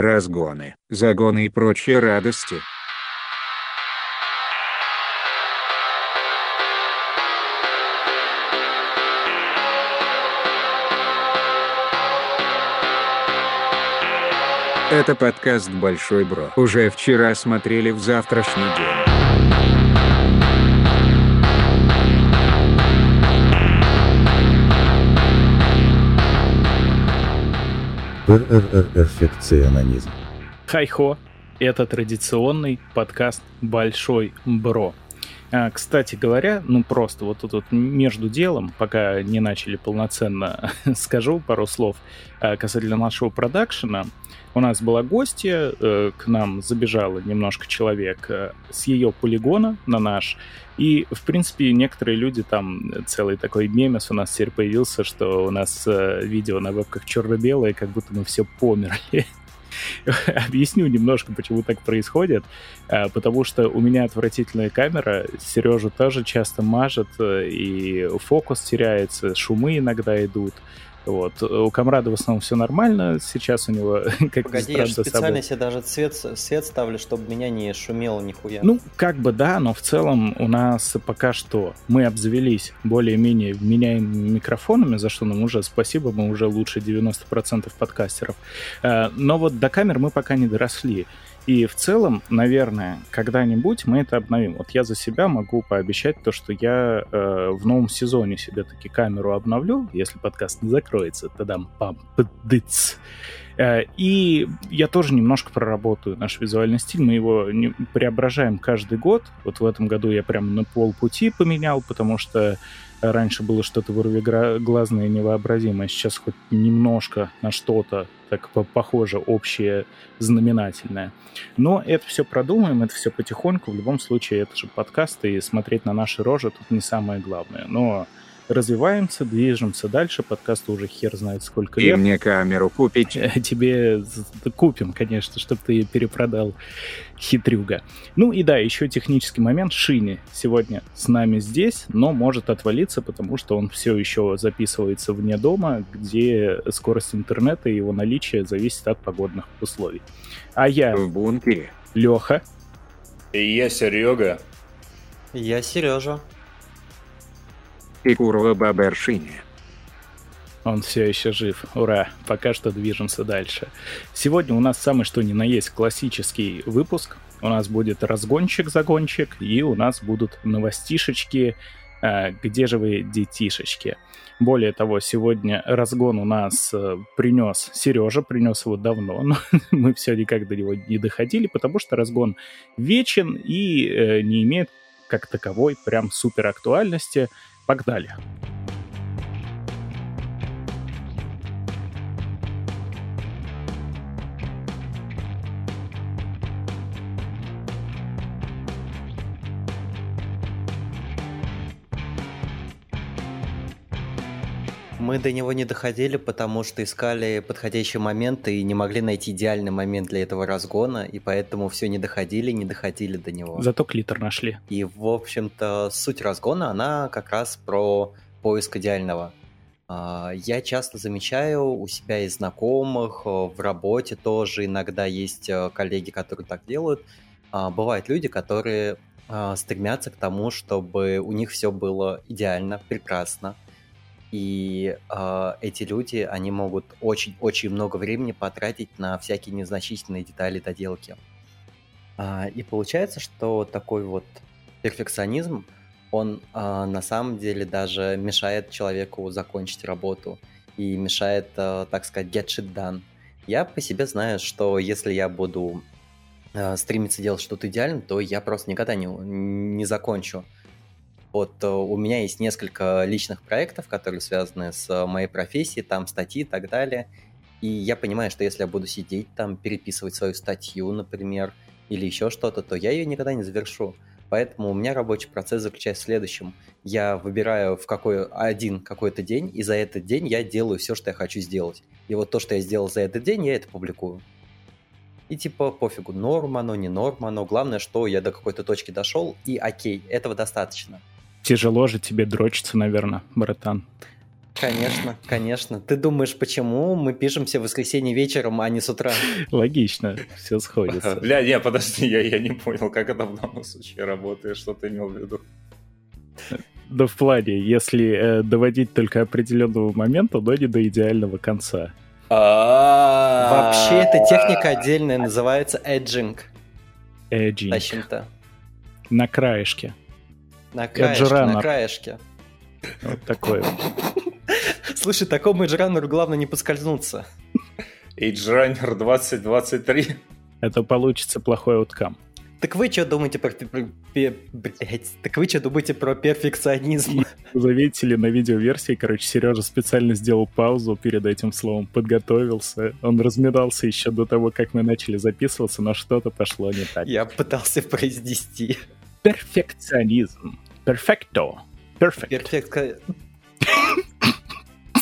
разгоны, загоны и прочие радости. Это подкаст «Большой Бро». Уже вчера смотрели в завтрашний день. Перфекционизм. Хай-хо, это традиционный подкаст «Большой Бро». А, кстати говоря, ну просто вот тут вот между делом, пока не начали полноценно, скажу пару слов а, касательно нашего продакшена. У нас была гостья, э, к нам забежало немножко человек э, с ее полигона на наш, и, в принципе, некоторые люди там, целый такой мемес у нас теперь появился, что у нас э, видео на вебках черно-белое, как будто мы все померли. Объясню немножко, почему так происходит. Потому что у меня отвратительная камера, Сережа тоже часто мажет, э, и фокус теряется, шумы иногда идут. Вот. У Камрада в основном все нормально, сейчас у него как Погоди, я специально себе даже цвет, свет ставлю, чтобы меня не шумело нихуя. Ну, как бы да, но в целом у нас пока что мы обзавелись более-менее вменяемыми микрофонами, за что нам уже спасибо, мы уже лучше 90% подкастеров. Э, Но вот до камер мы пока не доросли. И в целом, наверное, когда-нибудь мы это обновим. Вот я за себя могу пообещать то, что я э, в новом сезоне себе таки камеру обновлю, если подкаст не закроется, тогда пам пдыц. И я тоже немножко проработаю наш визуальный стиль. Мы его преображаем каждый год. Вот в этом году я прям на полпути поменял, потому что раньше было что-то вырвиглазное невообразимое. Сейчас хоть немножко на что-то так по- похоже, общее, знаменательное. Но это все продумаем, это все потихоньку. В любом случае, это же подкаст, и смотреть на наши рожи тут не самое главное. Но развиваемся, движемся дальше. Подкасту уже хер знает сколько И лет. мне камеру купить. Э, Тебе купим, конечно, чтобы ты ее перепродал, хитрюга. Ну и да, еще технический момент. Шини сегодня с нами здесь, но может отвалиться, потому что он все еще записывается вне дома, где скорость интернета и его наличие зависит от погодных условий. А я, В бункере. Леха, И я Серега. Я Сережа. И Курова Бабершине. Он все еще жив. Ура! Пока что движемся дальше. Сегодня у нас самый что ни на есть классический выпуск. У нас будет разгончик-загончик, и у нас будут новостишечки. э, Где же вы, детишечки? Более того, сегодня разгон у нас э, принес Сережа, принес его давно, но мы все никак до него не доходили, потому что разгон вечен и э, не имеет как таковой прям супер актуальности. Погнали. Мы до него не доходили, потому что искали подходящий момент и не могли найти идеальный момент для этого разгона, и поэтому все не доходили, не доходили до него. Зато клитор нашли. И, в общем-то, суть разгона, она как раз про поиск идеального. А, Я часто замечаю у себя и знакомых, э, в работе тоже иногда есть э, коллеги, которые так делают. А, Бывают люди, которые а, стремятся к тому, чтобы у них все было идеально, прекрасно. И а, эти люди, они могут очень-очень много времени потратить на всякие незначительные детали доделки. А, И получается, что такой вот перфекционизм, он а, на самом деле даже мешает человеку закончить работу и мешает, а, так сказать, get shit done. Я по себе знаю, что если я буду а, стремиться делать что-то идеально, то я просто никогда не, не закончу. Вот э, у меня есть несколько личных проектов, которые связаны с э, моей профессией, там статьи и так далее. И я понимаю, что если я буду сидеть там, переписывать свою статью, например, или еще что-то, то я ее никогда не завершу. Поэтому у меня рабочий процесс заключается в следующем. Я выбираю в какой один какой-то день, и за этот день я делаю все, что я хочу сделать. И вот то, что я сделал за этот день, я это публикую. И типа пофигу, норм оно, не норм оно. Главное, что я до какой-то точки дошел, и окей, этого достаточно. Тяжело же тебе дрочиться, наверное, братан. Конечно, конечно. Ты думаешь, почему мы пишемся в воскресенье вечером, а не с утра? Логично, все сходится. Бля, не, подожди, я, я не понял, как это в данном случае работает, что ты имел в виду. Да в плане, если э, доводить только определенного момента, но не до идеального конца. Вообще, эта техника отдельная называется эджинг. Эджинг. На краешке. На краешке, на краешке. Вот такой вот. Слушай, такому эджранеру главное не поскользнуться. Age Runner 2023. Это получится плохой ауткам. Так вы что думаете про... блядь, так вы что думаете про перфекционизм? Заметили на видеоверсии, короче, Сережа специально сделал паузу перед этим словом, подготовился. Он разминался еще до того, как мы начали записываться, но что-то пошло не так. Я пытался произнести. Перфекционизм. Перфекто. Перфект. Перфекция...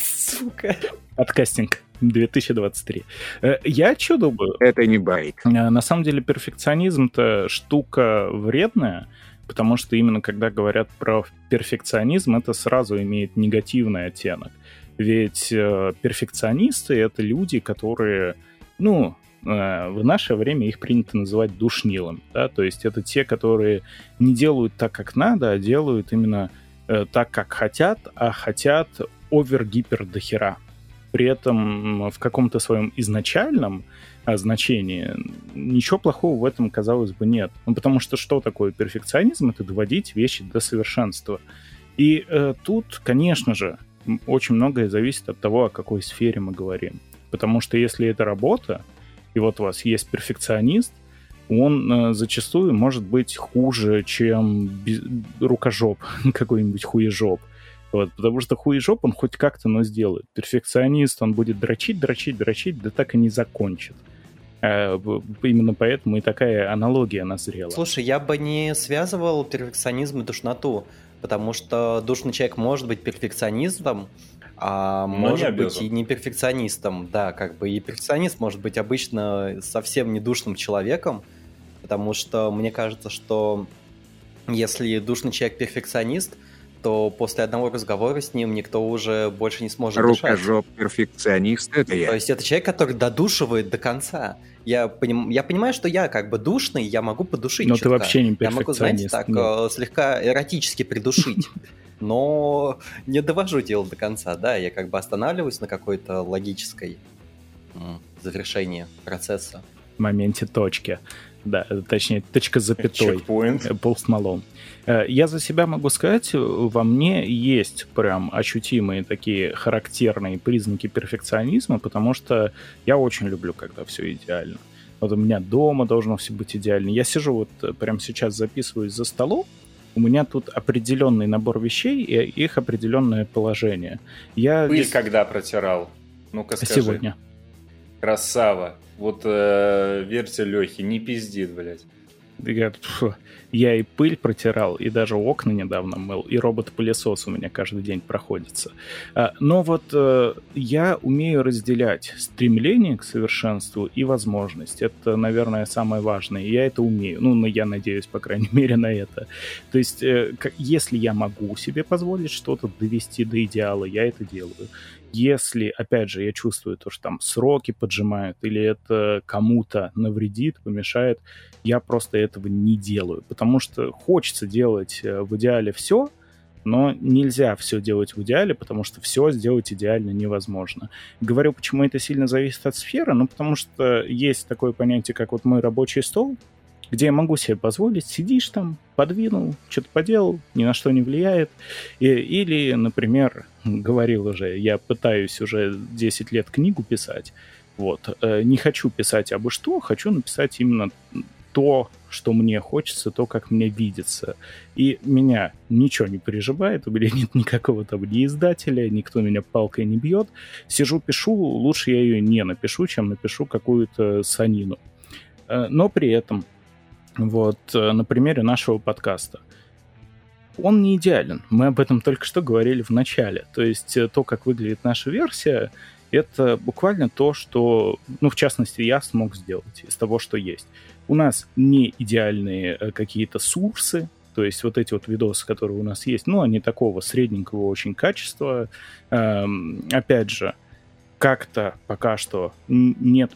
Сука. Подкастинг 2023. Э, Я что думаю? Это не байк. Э, На самом деле перфекционизм-то штука вредная, потому что именно когда говорят про перфекционизм, это сразу имеет негативный оттенок. Ведь э, перфекционисты — это люди, которые, ну, в наше время их принято называть душнилами, да, то есть это те, которые не делают так, как надо, а делают именно э, так, как хотят, а хотят овер-гипер до. При этом в каком-то своем изначальном а, значении ничего плохого в этом, казалось бы, нет. Ну, потому что что такое перфекционизм? Это доводить вещи до совершенства. И э, тут, конечно же, очень многое зависит от того, о какой сфере мы говорим. Потому что если это работа, и вот у вас есть перфекционист, он э, зачастую может быть хуже, чем без- рукожоп, какой-нибудь хуежоп. Вот, потому что хуежоп он хоть как-то, но сделает. Перфекционист, он будет дрочить, дрочить, дрочить, да так и не закончит. Э, Именно поэтому и такая аналогия назрела. Слушай, я бы не связывал перфекционизм и душноту, потому что душный человек может быть перфекционистом, а Но не может быть и не перфекционистом. Да, как бы и перфекционист может быть обычно совсем не душным человеком, потому что мне кажется, что если душный человек перфекционист, то после одного разговора с ним никто уже больше не сможет дышать. Рукожоп перфекционист это То я. есть это человек, который додушивает до конца. Я, поним- я понимаю, что я как бы душный, я могу подушить Но ты чутка. вообще не Я могу, знаете, перфекционист. так нет. э, слегка эротически придушить. Но не довожу дело до конца, да, я как бы останавливаюсь на какой-то логической завершении процесса. В моменте точки. Да, э, точнее, точка запятой. Чекпоинт. Э, Malone. Э, Я за себя могу сказать, во мне есть прям ощутимые такие характерные признаки перфекционизма, потому что я очень люблю, когда все идеально. Вот у меня дома должно все быть идеально. Я сижу вот прямо сейчас записываюсь за столом, у меня тут определенный набор вещей и их определенное положение. Я Пыль здесь- когда протирал? Ну-ка скажи. сегодня. Красава. Вот э, верьте Лехе, не пиздит, блядь. Я, пф, я и пыль протирал, и даже окна недавно мыл, и робот-пылесос у меня каждый день проходится. А, Но вот э, я умею разделять стремление к совершенству и возможность. Это, наверное, самое важное. Я это умею. Ну, я надеюсь, по крайней мере, на это. То есть, э, если я могу себе позволить что-то довести до идеала, я это делаю. Если, опять же, я чувствую то, что там сроки поджимают, или это кому-то навредит, помешает, я просто этого не делаю, потому что хочется делать э, в идеале все, но нельзя все делать в идеале, потому что все сделать идеально невозможно. Говорю, почему это сильно зависит от сферы, ну потому что есть такое понятие, как вот мой рабочий стол, где я могу себе позволить, сидишь там, подвинул, что-то поделал, ни на что не влияет. И- или, например, говорил уже, я пытаюсь уже 10 лет книгу писать, вот, э, не хочу писать абы что, хочу написать именно то, что мне хочется, то, как мне видится. И меня ничего не переживает, у меня нет никакого там ни издателя, никто меня палкой не бьет. Сижу, пишу, лучше я ее не напишу, чем напишу какую-то санину. Э, Но при этом, вот, э, на примере нашего подкаста, он не идеален. Мы об этом только что говорили в начале. То есть э, то, как выглядит наша версия, это буквально то, что, ну, в частности, я смог сделать из того, что есть. У нас не идеальные э, какие-то сурсы, То есть вот эти вот видосы, которые у нас есть, ну, они такого средненького очень качества. Эм, опять же, как-то пока что нет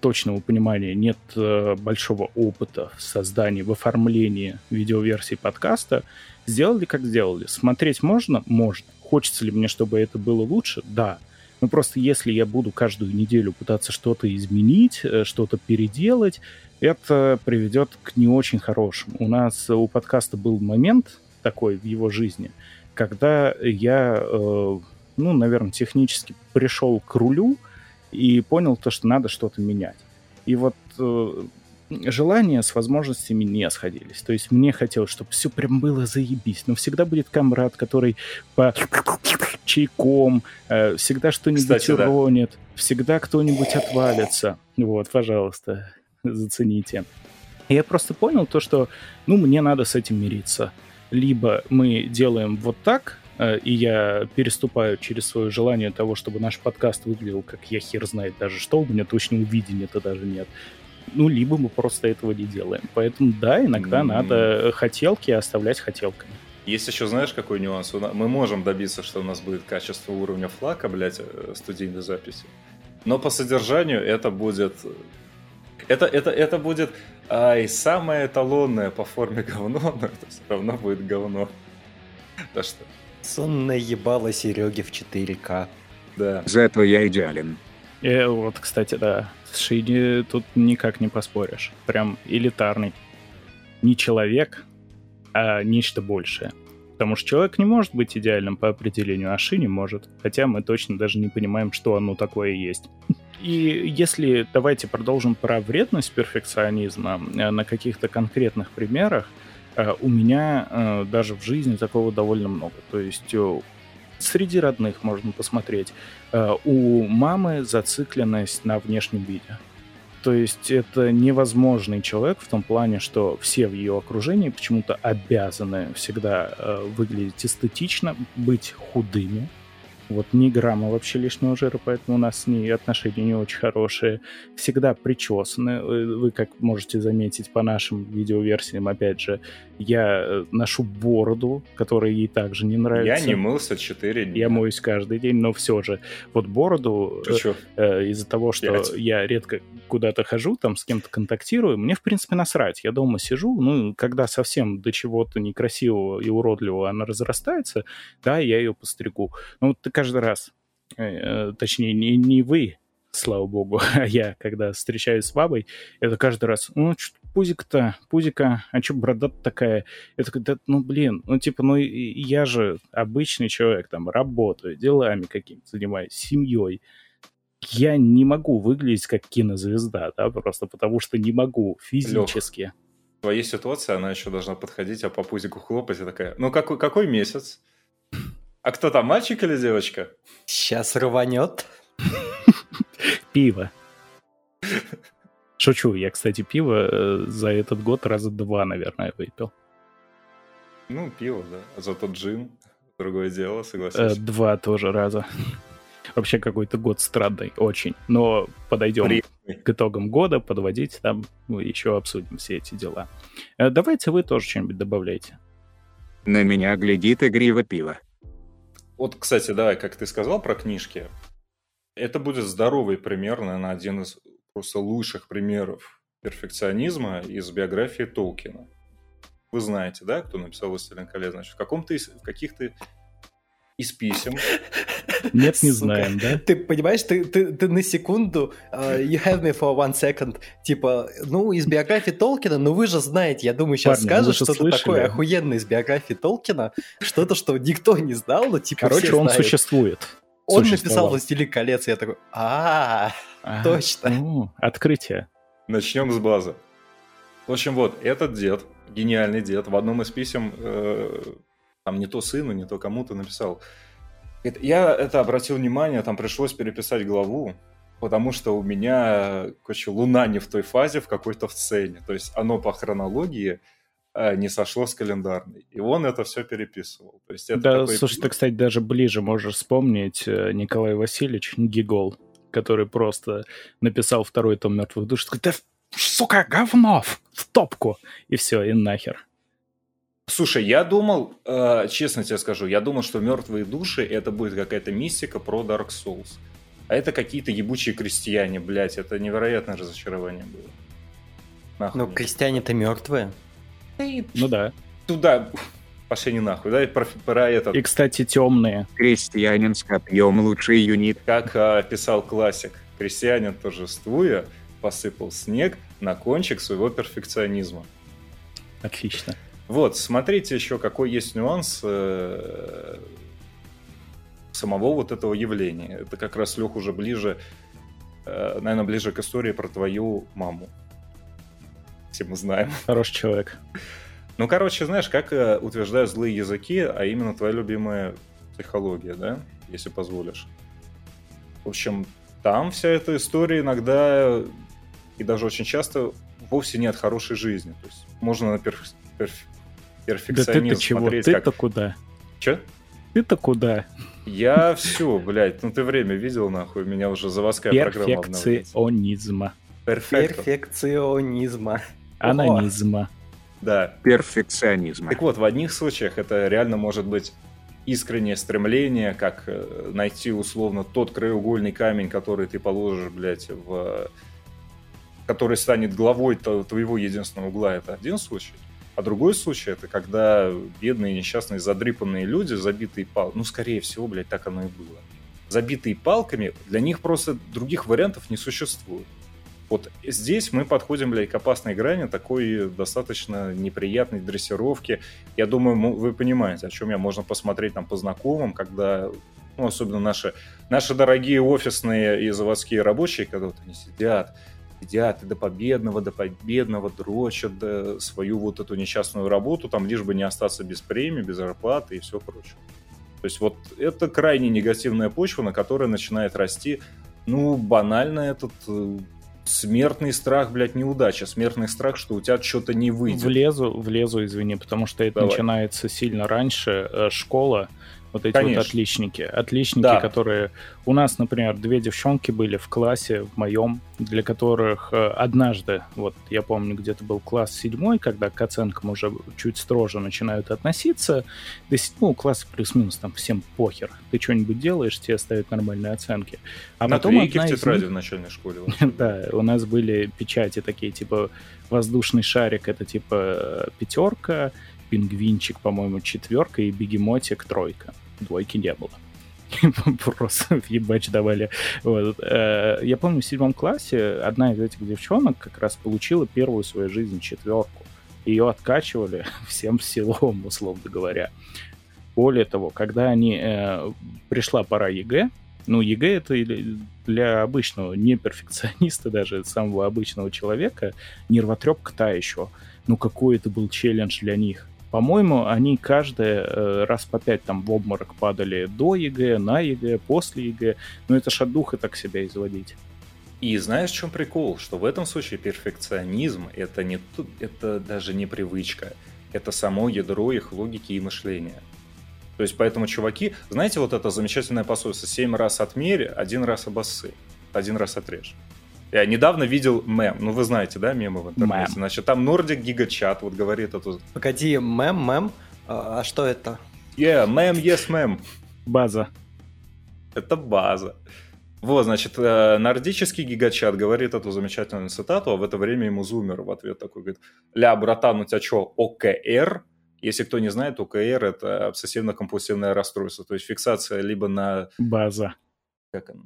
точного понимания, нет э, большого опыта в создании, в оформлении видеоверсии подкаста. Сделали, как сделали. Смотреть можно? Можно. Хочется ли мне, чтобы это было лучше? Да. Но просто если я буду каждую неделю пытаться что-то изменить, э, что-то переделать, это приведет к не очень хорошему. У нас у подкаста был момент такой в его жизни, когда я, э, ну, наверное, технически пришел к рулю и понял то, что надо что-то менять. И вот э, желания с возможностями не сходились. То есть мне хотелось, чтобы все прям было заебись. Но всегда будет комрад, который по чайком, э, всегда что-нибудь уронит, да. всегда кто-нибудь отвалится. Вот, пожалуйста, зацените. И я просто понял то, что, ну, мне надо с этим мириться. Либо мы делаем вот так, и я переступаю через свое желание того, чтобы наш подкаст выглядел, как я хер знает даже что, у меня точного видения-то даже нет ну, либо мы просто этого не делаем. Поэтому, да, иногда mm-hmm. надо хотелки оставлять хотелками. Есть еще, знаешь, какой нюанс? Мы можем добиться, что у нас будет качество уровня флака, блядь, э, студийной записи. Но по содержанию это будет... Это, это, это будет ай, самое эталонное по форме говно, но это все равно будет говно. Да что? Сонное ебало Сереги в 4К. Да. Зато я идеален. И э, вот, кстати, да, с Шиди тут никак не поспоришь. Прям элитарный. Не человек, а нечто большее. Потому что человек не может быть идеальным по определению, а Шини может. Хотя мы точно даже не понимаем, что оно такое есть. И если давайте продолжим про вредность перфекционизма э, на каких-то конкретных примерах, у меня даже в жизни такого довольно много. То есть среди родных можно посмотреть. Э, у мамы зацикленность на внешнем виде. То есть это невозможный человек в том плане, что все в ее окружении почему-то обязаны всегда э, выглядеть эстетично, быть худыми, вот ни грамма вообще лишнего жира, поэтому у нас с ней отношения не очень хорошие. Всегда причесаны. Э, вы, как можете заметить по нашим видеоверсиям, опять же, я э, ношу бороду, которая ей также не нравится. Я не мылся 4 дня. Я моюсь каждый день, но все же. Вот бороду, э, э, из-за того, что Пять. я редко куда-то хожу, там с кем-то контактирую, мне, в принципе, насрать. Я дома сижу, ну, когда совсем до чего-то некрасивого и уродливого она разрастается, да, я ее постригу. Ну, вот ты каждый раз, э, э, точнее, не, не вы, слава богу, а я, когда встречаюсь с бабой, это каждый раз, ну, что пузик-то, пузика, а что борода такая? Я такой, да, ну, блин, ну, типа, ну, я же обычный человек, там, работаю, делами какими-то занимаюсь, семьей. Я не могу выглядеть как кинозвезда, да, просто потому что не могу физически. Лех, в твоей ситуации она еще должна подходить, а по пузику хлопать и такая, ну, какой, какой месяц? А кто там, мальчик или девочка? Сейчас рванет. Пиво. Шучу, я, кстати, пиво э, за этот год раза два, наверное, выпил. Ну, пиво, да. А зато джин, другое дело. Э, два тоже раза. Вообще какой-то год странный, очень. Но подойдем Приятный. к итогам года, подводить там, ну, еще обсудим все эти дела. Э, давайте вы тоже что-нибудь добавляйте. На меня глядит игриво пиво. Вот, кстати, да, как ты сказал про книжки, это будет здоровый пример, наверное, один из просто лучших примеров перфекционизма из биографии Толкина. Вы знаете, да, кто написал «Властелин колец»? Значит, в, каком-то из, в каких-то из писем. Нет, не знаем, да? Ты понимаешь, ты, ты, ты на секунду, uh, you have me for one second, типа, ну, из биографии Толкина, ну вы же знаете, я думаю, сейчас Парни, скажешь что-то слышали? такое охуенное из биографии Толкина, что-то, что никто не знал, но типа Короче, он знают. существует. Он написал «Властелин колец», и я такой, а, точно. Открытие. Начнем с базы. В общем, вот, этот дед, гениальный дед, в одном из писем э, там не то сыну, не то кому-то написал. Я это обратил внимание, там пришлось переписать главу, потому что у меня, короче, Луна не в той фазе, в какой-то в сцене. То есть оно по хронологии э, не сошло с календарной. И он это все переписывал. То есть это да, такой... слушай, ты, кстати, даже ближе можешь вспомнить э, Николай Васильевич Гигол, который просто написал второй том «Мертвых душ», такой, да, сука, говно, в топку, и все, и нахер. Слушай, я думал, э, честно тебе скажу, я думал, что мертвые души это будет какая-то мистика про Dark Souls. А это какие-то ебучие крестьяне, блядь, это невероятное разочарование было. Нахуй. Ну, крестьяне-то мертвые. Ну да. Туда пошли не нахуй, да, про, про этот. И, кстати, темные. Крестьянин с копьем лучший юнит. Как а, писал классик, крестьянин торжествуя посыпал снег на кончик своего перфекционизма. Отлично. Вот, смотрите еще, какой есть нюанс э, самого вот этого явления. Это как раз, Лех, уже ближе, э, наверное, ближе к истории про твою маму. Все мы знаем. Хороший человек. Ну, короче, знаешь, как э, утверждают злые языки, а именно твоя любимая психология, да, если позволишь. В общем, там вся эта история иногда и даже очень часто вовсе не от хорошей жизни. То есть можно на перф... перф перфекционизм да ты чего? смотреть ты-то как... куда? Че? Ты-то куда? Я все, блядь, ну ты время видел, нахуй, меня уже заводская программа Перфекционизма. Перфекционизма. Анонизма. Да. Перфекционизма. Так вот, в одних случаях это реально может быть искреннее стремление, как э, найти условно тот краеугольный камень, который ты положишь, блядь, в который станет главой твоего единственного угла, это один случай. А другой случай это когда бедные, несчастные, задрипанные люди, забитые палками, ну, скорее всего, блядь, так оно и было. Забитые палками, для них просто других вариантов не существует. Вот здесь мы подходим, блядь, к опасной грани такой достаточно неприятной дрессировки. Я думаю, вы понимаете, о чем я можно посмотреть там по знакомым, когда, ну, особенно наши, наши дорогие офисные и заводские рабочие, когда вот они сидят, сидят и до победного, до победного дрочат свою вот эту несчастную работу, там лишь бы не остаться без премии, без зарплаты и все прочее. То есть вот это крайне негативная почва, на которой начинает расти, ну, банально этот э, смертный страх, блядь, неудача. Смертный страх, что у тебя что-то не выйдет. Влезу, влезу, извини, потому что это Давай. начинается сильно раньше. Э, школа, вот эти Конечно. вот отличники. Отличники, да. которые... У нас, например, две девчонки были в классе, в моем, для которых э, однажды, вот я помню, где-то был класс седьмой, когда к оценкам уже чуть строже начинают относиться. До седьмого класса плюс-минус там всем похер. Ты что-нибудь делаешь, тебе ставят нормальные оценки. А На потом одна в тетради них... в начальной школе. да, у нас были печати такие, типа воздушный шарик, это типа пятерка, пингвинчик, по-моему, четверка и бегемотик тройка. Двойки не было. Просто ебач давали. Вот. Э, я помню, в седьмом классе одна из этих девчонок как раз получила первую в своей жизни четверку. Ее откачивали всем селом, условно говоря. Более того, когда они э, пришла пора ЕГЭ, ну, ЕГЭ это для обычного, не перфекциониста даже, самого обычного человека, нервотрепка та еще. Ну, какой это был челлендж для них. По-моему, они каждый э, раз по пять там в обморок падали до ЕГЭ, на ЕГЭ, после ЕГЭ. Но это ж от духа так себя изводить. И знаешь, в чем прикол? Что в этом случае перфекционизм это, не, это даже не привычка. Это само ядро их логики и мышления. То есть поэтому чуваки, знаете, вот это замечательное посольство, семь раз отмери, один раз обоссы, один раз отрежь. Я недавно видел мем, ну вы знаете, да, мемы в интернете? Мем. Значит, там Нордик Гигачат вот говорит эту... Погоди, мем, мем? А, а что это? Yeah, мем, yes, мем. База. Это база. Вот, значит, э, нордический гигачат говорит эту замечательную цитату, а в это время ему зумер в ответ такой говорит, ля, братан, у тебя что, ОКР? Если кто не знает, ОКР – это обсессивно-компульсивное расстройство, то есть фиксация либо на... База. Как она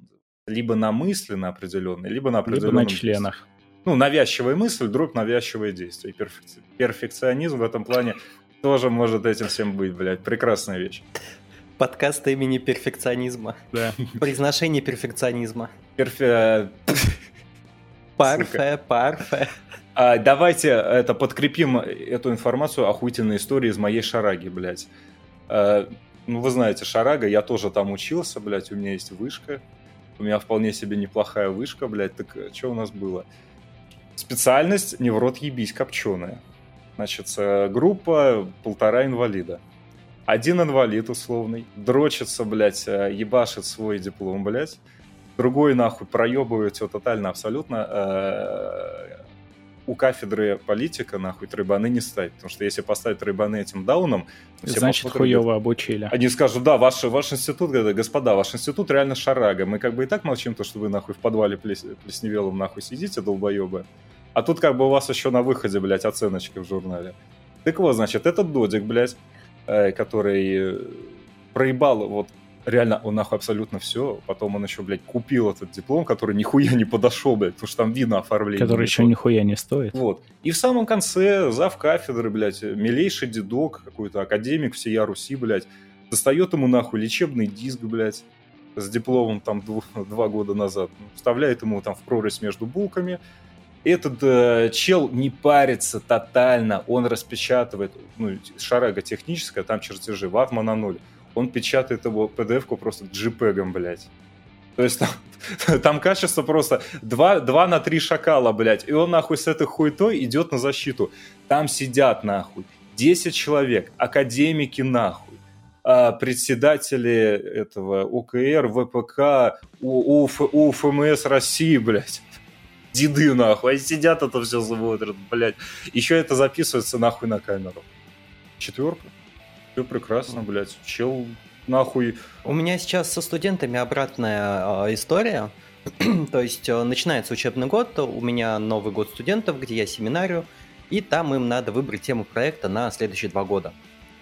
либо на мысли на определенные, либо на определенном... Либо на членах. Ну, навязчивая мысль, вдруг навязчивое действие. Перфек... Перфекционизм в этом плане тоже может этим всем быть, блядь. Прекрасная вещь. Подкаст имени перфекционизма. Да. Произношение перфекционизма. Перфе... Парфе, парфе. А, давайте это подкрепим эту информацию охуительной истории из моей шараги, блядь. А, ну, вы знаете, шарага, я тоже там учился, блядь, у меня есть вышка. У меня вполне себе неплохая вышка, блядь. Так э, что у нас было? Специальность не в рот ебись копченая. Значит, э, группа полтора инвалида. Один инвалид условный, дрочится, блядь, э, ебашит свой диплом, блядь. Другой, нахуй, проебывает все тотально, абсолютно. У кафедры политика, нахуй, тройбаны не ставить. Потому что если поставить тройбаны этим дауном... Значит, хуево обучили. Они скажут, да, ваш, ваш институт, господа, ваш институт реально шарага. Мы как бы и так молчим, то, что вы нахуй в подвале плес, плесневелом нахуй сидите, долбоебы. А тут как бы у вас еще на выходе, блядь, оценочки в журнале. Так вот, значит, этот додик, блядь, э, который проебал вот реально он нахуй абсолютно все. Потом он еще, блядь, купил этот диплом, который нихуя не подошел, блядь, потому что там видно оформление. Который еще нихуя не стоит. Вот. И в самом конце зав кафедры, блядь, милейший дедок, какой-то академик всея Руси, блядь, достает ему нахуй лечебный диск, блядь, с дипломом там двух, два года назад. Вставляет ему там в прорезь между булками. Этот э, чел не парится тотально, он распечатывает, ну, шарага техническая, там чертежи, ватма на ноль он печатает его PDF-ку просто JPEG, блядь. То есть там, там качество просто 2, 2 на 3 шакала, блядь. И он нахуй с этой хуйтой идет на защиту. Там сидят нахуй 10 человек, академики нахуй, а, председатели этого ОКР, ВПК, УФ, УФМС России, блядь. Деды нахуй, они сидят это все смотрят, блядь. Еще это записывается нахуй на камеру. Четверка. Все прекрасно, блядь. Чел нахуй. У меня сейчас со студентами обратная э, история. То есть э, начинается учебный год, у меня Новый год студентов, где я семинарию, и там им надо выбрать тему проекта на следующие два года,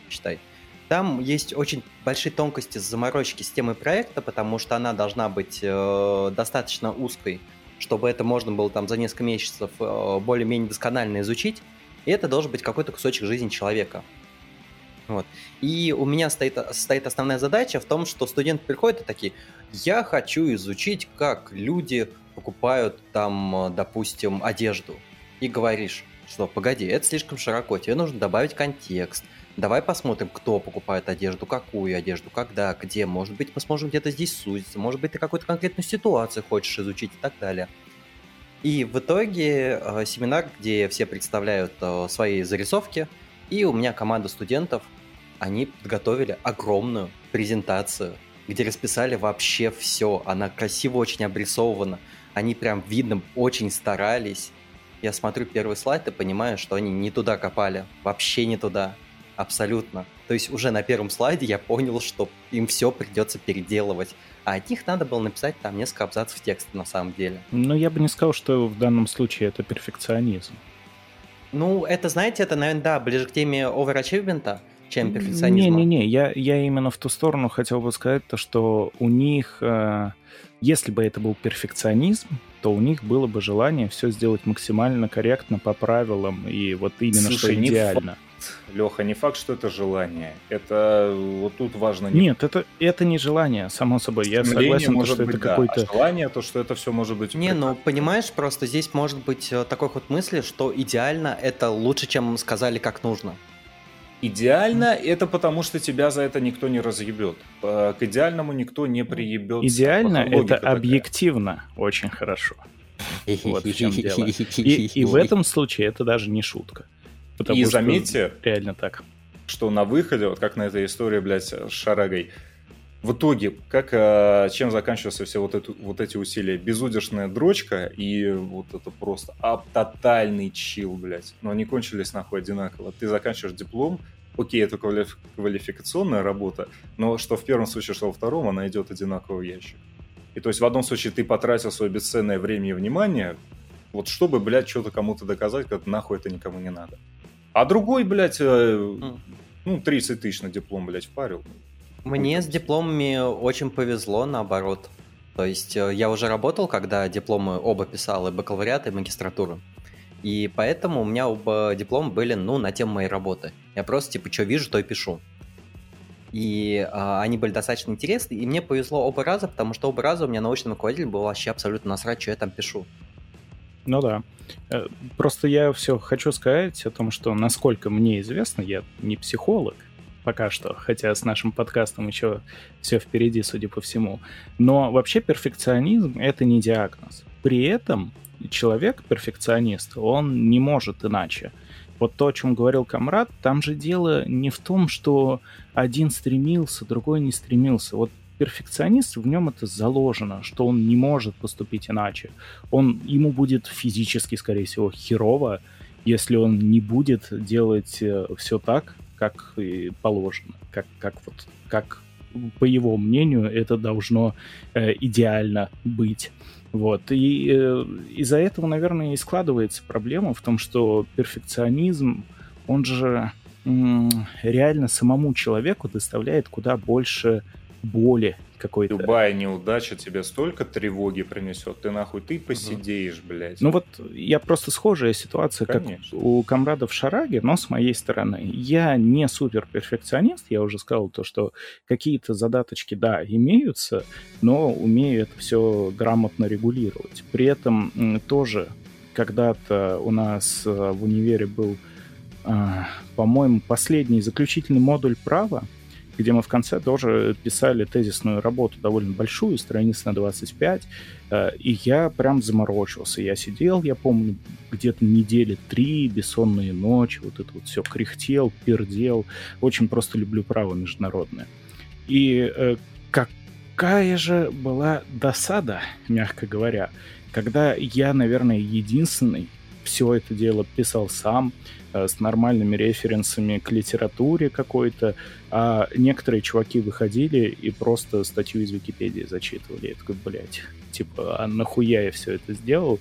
считай. Там есть очень большие тонкости заморочки с темой проекта, потому что она должна быть э, достаточно узкой, чтобы это можно было там за несколько месяцев э, более-менее досконально изучить. И это должен быть какой-то кусочек жизни человека. Вот. И у меня стоит, стоит основная задача в том, что студенты приходят и такие, я хочу изучить, как люди покупают там, допустим, одежду. И говоришь, что погоди, это слишком широко, тебе нужно добавить контекст. Давай посмотрим, кто покупает одежду, какую одежду, когда, где. Может быть, мы сможем где-то здесь сузиться. Может быть, ты какую-то конкретную ситуацию хочешь изучить и так далее. И в итоге э, семинар, где все представляют э, свои зарисовки, и у меня команда студентов, они подготовили огромную презентацию, где расписали вообще все. Она красиво очень обрисована. Они прям, видно, очень старались. Я смотрю первый слайд и понимаю, что они не туда копали. Вообще не туда. Абсолютно. То есть уже на первом слайде я понял, что им все придется переделывать. А от них надо было написать там несколько абзацев текста на самом деле. Ну, я бы не сказал, что в данном случае это перфекционизм. Ну, это, знаете, это, наверное, да, ближе к теме овerachievement, чем перфекционизма. Не-не-не, я, я именно в ту сторону хотел бы сказать, то, что у них, э, если бы это был перфекционизм, то у них было бы желание все сделать максимально корректно, по правилам, и вот именно Слушай, что идеально. Леха, не факт, что это желание. Это вот тут важно... Не... Нет, это, это не желание, само собой. Я согласен, может то, что быть, это да. какой-то... А желание, то, что это все может быть... Не, прекрасно. ну, понимаешь, просто здесь может быть э, такой ход мысли, что идеально это лучше, чем сказали, как нужно. Идеально это потому, что тебя за это никто не разъебет. К идеальному никто не приебет. Идеально это такая. объективно очень хорошо. Вот в чем дело. И, и в этом случае это даже не шутка. Потому и заметьте, реально так. Что на выходе, вот как на этой истории, блядь, с Шарагой, в итоге, как, э, чем заканчиваются все вот, эту, вот эти усилия? Безудержная дрочка и вот это просто а, тотальный чил, блядь. Но они кончились нахуй одинаково. Ты заканчиваешь диплом, окей, это квалификационная работа, но что в первом случае, что во втором, она идет одинаково в ящик. И то есть в одном случае ты потратил свое бесценное время и внимание, вот чтобы, блядь, что-то кому-то доказать, как нахуй это никому не надо. А другой, блядь, э, ну, 30 тысяч на диплом, блядь, впарил. Мне с дипломами очень повезло, наоборот. То есть э, я уже работал, когда дипломы оба писал, и бакалавриат, и магистратуру. И поэтому у меня оба диплома были, ну, на тему моей работы. Я просто, типа, что вижу, то и пишу. И а, они были достаточно интересны, и мне повезло оба раза, потому что оба раза у меня научный руководитель был вообще абсолютно насрать, что я там пишу. Ну да. Э, просто я все хочу сказать о том, что, насколько мне известно, я не психолог пока что, хотя с нашим подкастом еще все впереди, судя по всему. Но вообще перфекционизм — это не диагноз. При этом человек, перфекционист, он не может иначе. Вот то, о чем говорил Камрад, там же дело не в том, что один стремился, другой не стремился. Вот перфекционист, в нем это заложено, что он не может поступить иначе. Он, ему будет физически, скорее всего, херово, если он не будет делать э, все так, как положено, как, как, вот, как по его мнению это должно э, идеально быть. Вот. И э, из-за этого, наверное, и складывается проблема в том, что перфекционизм, он же реально самому человеку доставляет куда больше боли какой-то. Любая неудача тебе столько тревоги принесет. Ты нахуй, ты посидеешь, угу. блядь. Ну вот я просто схожая ситуация, Конечно. как у комрадов Шараги, но с моей стороны. Я не супер перфекционист, я уже сказал то, что какие-то задаточки, да, имеются, но умею это все грамотно регулировать. При этом тоже когда-то у нас э, в универе был, а, по-моему, последний заключительный модуль права, где мы в конце тоже писали тезисную работу довольно большую, страниц на 25, э, и я прям заморочился. Я сидел, я помню, где-то недели три, бессонные ночи, вот это вот все кряхтел, пердел. Очень просто люблю право международное. И э, какая же была досада, мягко говоря, когда я, наверное, единственный все это дело писал сам, Э, с нормальными референсами к литературе какой-то, а некоторые чуваки выходили и просто статью из Википедии зачитывали. Я такой, блядь, типа, а нахуя я все это сделал?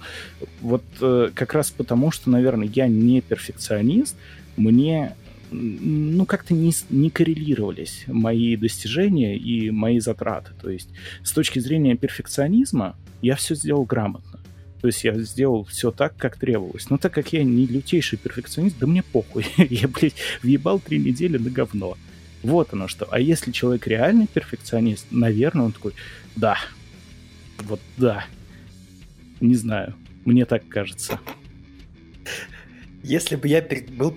Вот э, как раз потому, что, наверное, я не перфекционист, мне ну, как-то не, не коррелировались мои достижения и мои затраты. То есть с точки зрения перфекционизма я все сделал грамотно. То есть я сделал все так, как требовалось. Но так как я не лютейший перфекционист, да мне похуй. я, блядь, въебал три недели на говно. Вот оно что. А если человек реальный перфекционист, наверное, он такой, да, вот да. Не знаю, мне так кажется. Если бы я был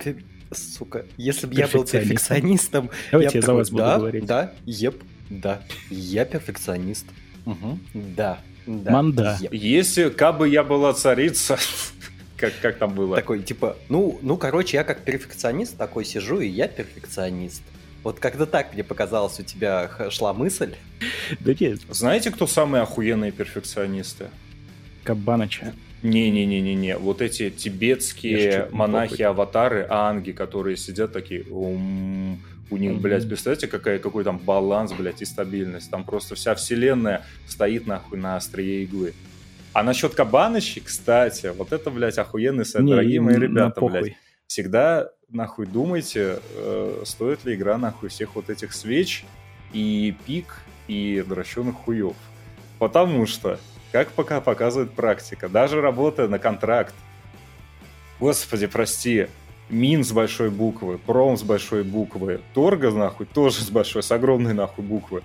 сука, если бы я был перфекционистом, Давайте я, я за вас буду да, говорить. Да, еп, да, я перфекционист. Угу, да, да. Манда. Если кабы я была царица, как, как там было? Такой, типа, ну, ну, короче, я как перфекционист такой сижу, и я перфекционист. Вот когда так мне показалось, у тебя шла мысль. Да нет. Знаете, кто самые охуенные перфекционисты? Кабаныча. Не-не-не-не-не. Вот эти тибетские монахи-аватары, анги, которые сидят такие... У них, блядь, представляете, какая, какой там баланс, блядь, и стабильность. Там просто вся вселенная стоит, нахуй, на острие иглы. А насчет Кабанычи, кстати, вот это, блядь, охуенный сайт. Не, Дорогие мои ребята, блядь, всегда, нахуй, думайте, э, стоит ли игра, нахуй, всех вот этих свеч и пик и дращенных хуев. Потому что, как пока показывает практика, даже работая на контракт, господи, прости, Мин с большой буквы, Пром с большой буквы, Торга, нахуй, тоже с большой, с огромной, нахуй, буквы.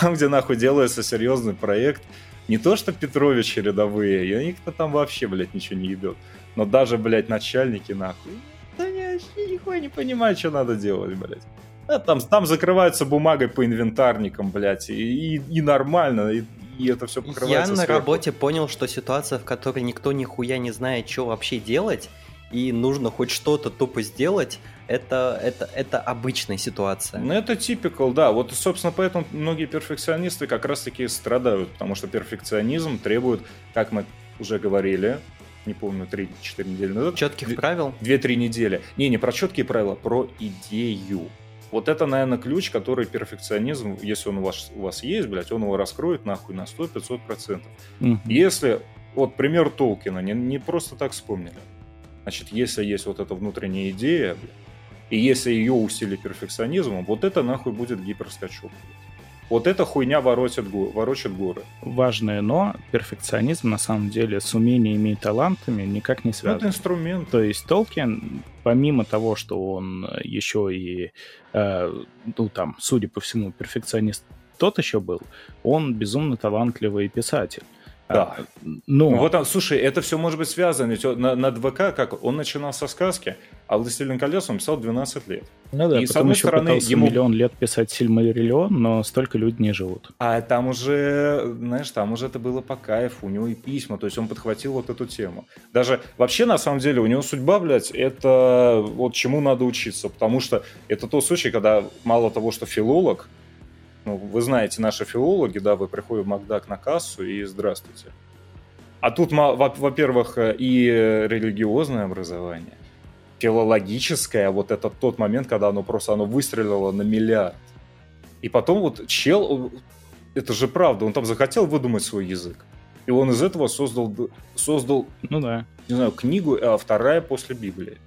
Там, где, нахуй, делается серьезный проект, не то что Петровичи рядовые, и никто там вообще, блядь, ничего не ебет. Но даже, блядь, начальники, нахуй, да я нихуя не понимаю, что надо делать, блядь. А там, там закрываются бумагой по инвентарникам, блядь, и, и, и нормально, и, и это все покрывается Я сверху. на работе понял, что ситуация, в которой никто нихуя не знает, что вообще делать, и нужно хоть что-то тупо сделать, это, это, это обычная ситуация. Ну, это типикал, да. Вот, собственно, поэтому многие перфекционисты как раз-таки страдают, потому что перфекционизм требует, как мы уже говорили, не помню, 3-4 недели назад. Четких правил? 2-3 недели. Не, не про четкие правила, про идею. Вот это, наверное, ключ, который перфекционизм, если он у вас, у вас есть, блядь, он его раскроет нахуй на 100-500%. Mm-hmm. Если, вот пример Толкина, не, не просто так вспомнили. Значит, если есть вот эта внутренняя идея, и если ее усилить перфекционизмом, вот это нахуй будет гиперскачок. Вот эта хуйня ворочит, ворочит горы. Важное но, перфекционизм на самом деле с умениями и талантами никак не связан. Это инструмент. То есть Толкин, помимо того, что он еще и, э, ну там, судя по всему, перфекционист тот еще был, он безумно талантливый писатель. Да. Ну, ну, вот, а, слушай, это все может быть связано. Ведь на, над ВК, как он начинал со сказки, а «Властелин колес» он писал 12 лет. Ну да, и, с одной стороны, ему... миллион лет писать Сильмариллион, но столько людей не живут. А там уже, знаешь, там уже это было по кайфу, у него и письма, то есть он подхватил вот эту тему. Даже вообще, на самом деле, у него судьба, блядь, это вот чему надо учиться, потому что это тот случай, когда мало того, что филолог, Ну, вы знаете, наши филологи, да, вы приходите в Макдак на кассу и здравствуйте. А тут, во-первых, и религиозное образование, филологическое, вот это тот момент, когда оно просто оно выстрелило на миллиард. И потом вот чел, это же правда, он там захотел выдумать свой язык. И он из этого создал, создал ну да. не знаю, книгу, а вторая после Библии.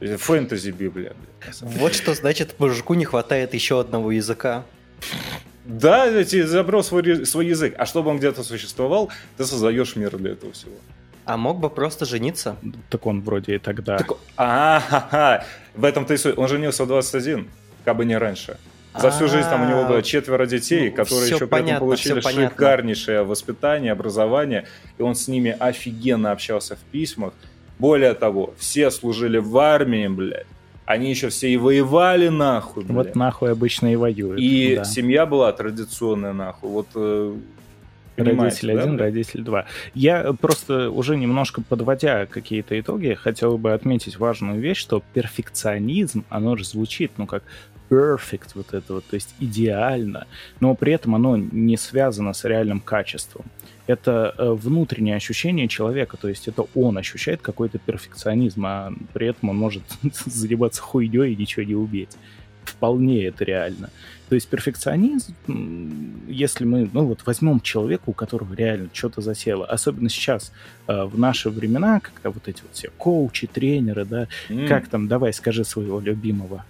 Фэнтези Библия. Вот что значит мужику не хватает еще одного языка. Да, эти забрал свой, свой язык. А чтобы он где-то существовал, ты создаешь мир для этого всего. А мог бы просто жениться? Так он вроде и тогда. Так, а, в этом-то и суть. Он женился в 21, как бы не раньше. За всю жизнь там у него было четверо детей, которые еще при этом получили шикарнейшее воспитание, образование, и он с ними офигенно общался в письмах. Более того, все служили в армии, блядь. Они еще все и воевали нахуй, блядь. Вот нахуй обычно и воюют. И да. семья была традиционная нахуй. Вот э, Родитель один, да? родитель два. Я просто уже немножко подводя какие-то итоги, хотел бы отметить важную вещь, что перфекционизм, оно же звучит, ну, как perfect, вот это вот, то есть идеально, но при этом оно не связано с реальным качеством. Это э, внутреннее ощущение человека, то есть это он ощущает какой-то перфекционизм, а при этом он может заниматься хуйней и ничего не уметь. Вполне это реально. То есть перфекционизм, если мы, ну вот возьмем человека, у которого реально что-то засело, особенно сейчас, э, в наши времена, когда вот эти вот все коучи, тренеры, да, mm. как там, давай скажи своего любимого.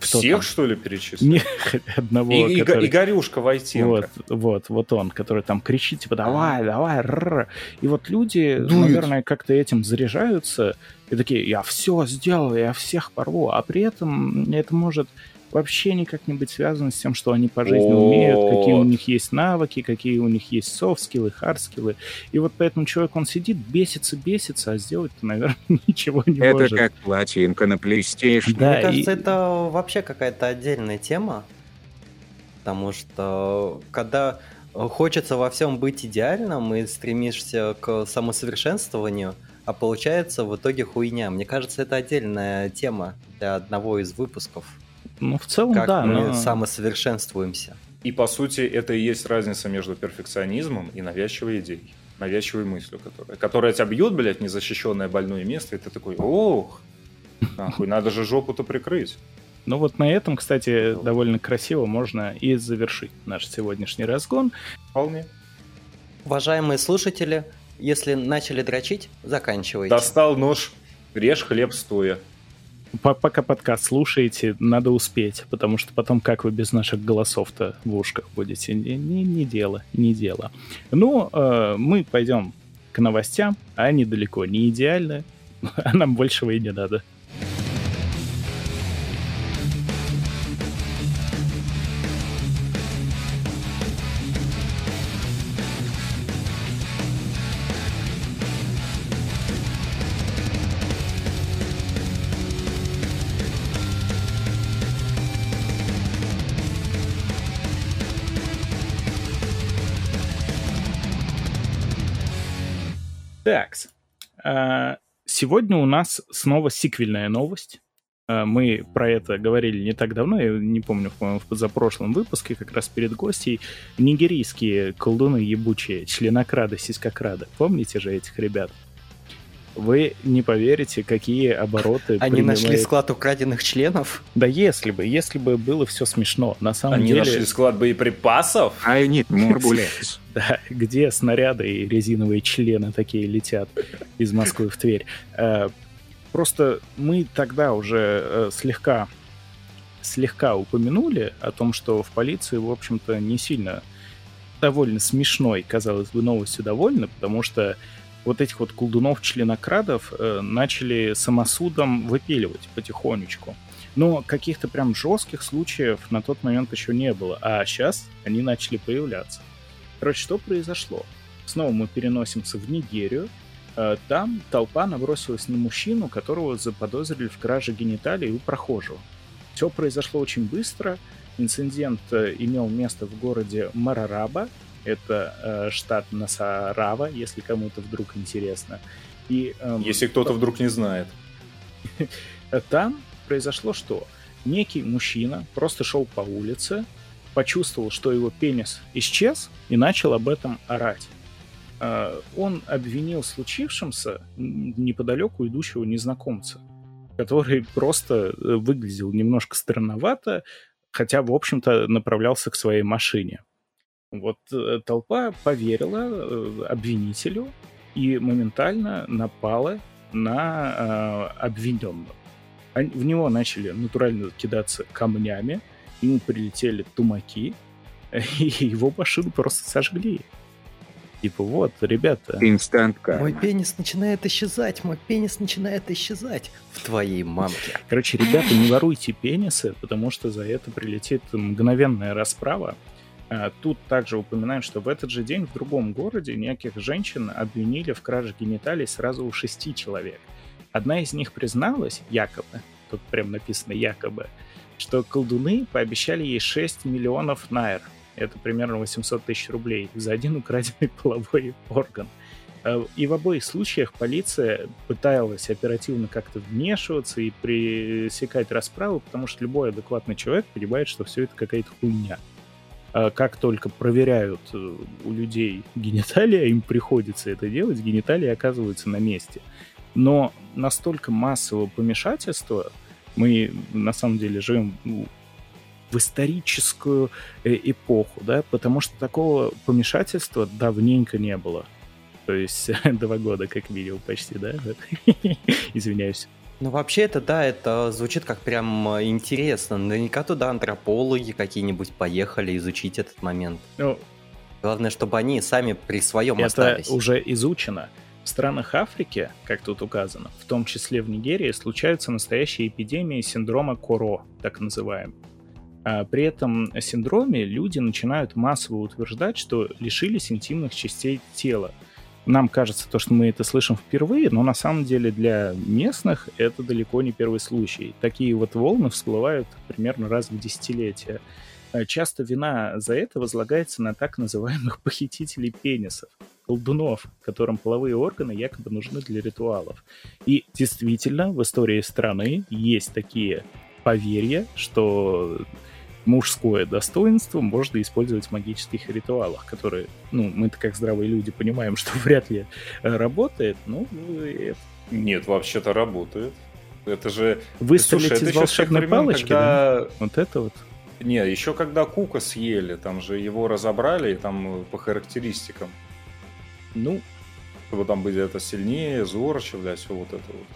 Кто Всех, там? что ли, перечислить? одного. И, который... Игорюшка Войтенко. Вот, вот, вот он, который там кричит, типа, давай, давай, р И вот люди, Дует. наверное, как-то этим заряжаются, и такие, я все сделаю, я всех порву. А при этом это может вообще никак не быть связано с тем, что они по жизни умеют, какие у них есть навыки, какие у них есть софт-скиллы, хард-скиллы. И вот поэтому человек, он сидит, бесится, бесится, а сделать-то, наверное, ничего не это может. Это как платинка на PlayStation. Да, Мне кажется, и... это вообще какая-то отдельная тема, потому что когда хочется во всем быть идеальным и стремишься к самосовершенствованию, а получается в итоге хуйня. Мне кажется, это отдельная тема для одного из выпусков. Ну, в целом, как да. мы но... самосовершенствуемся. И, по сути, это и есть разница между перфекционизмом и навязчивой идеей. Навязчивой мыслью, которая, которая тебя бьет, блядь, незащищенное больное место, и ты такой, ох, нахуй, надо же жопу-то прикрыть. Ну вот на этом, кстати, довольно красиво можно и завершить наш сегодняшний разгон. Вполне. Уважаемые слушатели, если начали дрочить, заканчивайте. Достал нож, режь хлеб стоя пока подкаст слушаете, надо успеть, потому что потом как вы без наших голосов-то в ушках будете? Не, не, не дело, не дело. Ну, э, мы пойдем к новостям, а они далеко не идеальны, а нам большего и не надо. Сегодня у нас снова сиквельная новость. А, мы про это говорили не так давно, я не помню, по-моему, в позапрошлом выпуске, как раз перед гостей. Нигерийские колдуны ебучие, членокрады, сиськокрады. Помните же этих ребят? Вы не поверите, какие обороты Они принимает... нашли склад украденных членов? Да если бы, если бы было все смешно. На самом Они деле... нашли склад боеприпасов? Need more bullets. Да, где снаряды и резиновые члены такие летят из Москвы в Тверь. Э, просто мы тогда уже э, слегка слегка упомянули о том, что в полиции, в общем-то, не сильно довольно смешной, казалось бы, новостью довольны, потому что вот этих вот колдунов-членокрадов э, начали самосудом выпиливать потихонечку. Но каких-то прям жестких случаев на тот момент еще не было, а сейчас они начали появляться. Короче, что произошло? Снова мы переносимся в Нигерию. Э, там толпа набросилась на мужчину, которого заподозрили в краже гениталий у прохожего. Все произошло очень быстро. Инцидент э, имел место в городе Марараба, это э, штат Насарава, если кому-то вдруг интересно. И, э, если кто-то вдруг не знает. Там произошло что? Некий мужчина просто шел по улице, почувствовал, что его пенис исчез, и начал об этом орать. Э, он обвинил случившемся неподалеку идущего незнакомца, который просто э, выглядел немножко странновато, хотя, в общем-то, направлялся к своей машине. Вот э, толпа поверила обвинителю и моментально напала на обвиненного. В него начали натурально кидаться камнями, ему прилетели тумаки, и его машину просто сожгли. Типа, вот, ребята. Инстант Мой пенис начинает исчезать, мой пенис начинает исчезать в твоей мамке. Короче, ребята, не воруйте пенисы, потому что за это прилетит мгновенная расправа. А, тут также упоминаем, что в этот же день в другом городе неких женщин обвинили в краже гениталий сразу у шести человек. Одна из них призналась, якобы, тут прям написано якобы, что колдуны пообещали ей 6 миллионов найр – это примерно 800 тысяч рублей за один украденный половой орган. Э, и в обоих случаях полиция пыталась оперативно как-то вмешиваться и пресекать расправу, потому что любой адекватный человек понимает, что все это какая-то хуйня. А как только проверяют э, у людей гениталии, им приходится это делать, гениталии оказываются на месте. Но настолько массового помешательства мы на самом деле живем в историческую э, эпоху, да, потому что такого помешательства давненько не было. То есть два года, как видел, почти, да? Извиняюсь. Ну, вообще это, да, это звучит как прям э, интересно. Наверняка туда антропологи какие-нибудь поехали изучить этот момент. Ну, Главное, чтобы они сами при своем это остались. Это уже изучено. В странах Африки, как тут указано, в том числе в Нигерии, случаются настоящие эпидемии синдрома Коро, так называемый. А при этом синдроме люди начинают массово утверждать, что лишились интимных частей тела. Нам кажется то, что мы это слышим впервые, но на самом деле для местных это далеко не первый случай. Такие вот волны всплывают примерно раз в десятилетие. А часто вина за это возлагается на так называемых похитителей пенисов, колдунов, которым половые органы якобы нужны для ритуалов. И действительно, в истории страны есть такие поверья, что мужское достоинство можно использовать в магических ритуалах, которые, ну, мы-то как здравые люди понимаем, что вряд ли э, работает, но ну, это... Нет, вообще-то работает. Это же... Выстрелить Слушай, из волшебной времен, палочки, когда... да? Вот это вот. Не, еще когда Кука съели, там же его разобрали, там по характеристикам. Ну, чтобы там быть это сильнее, зорче, да, все вот это вот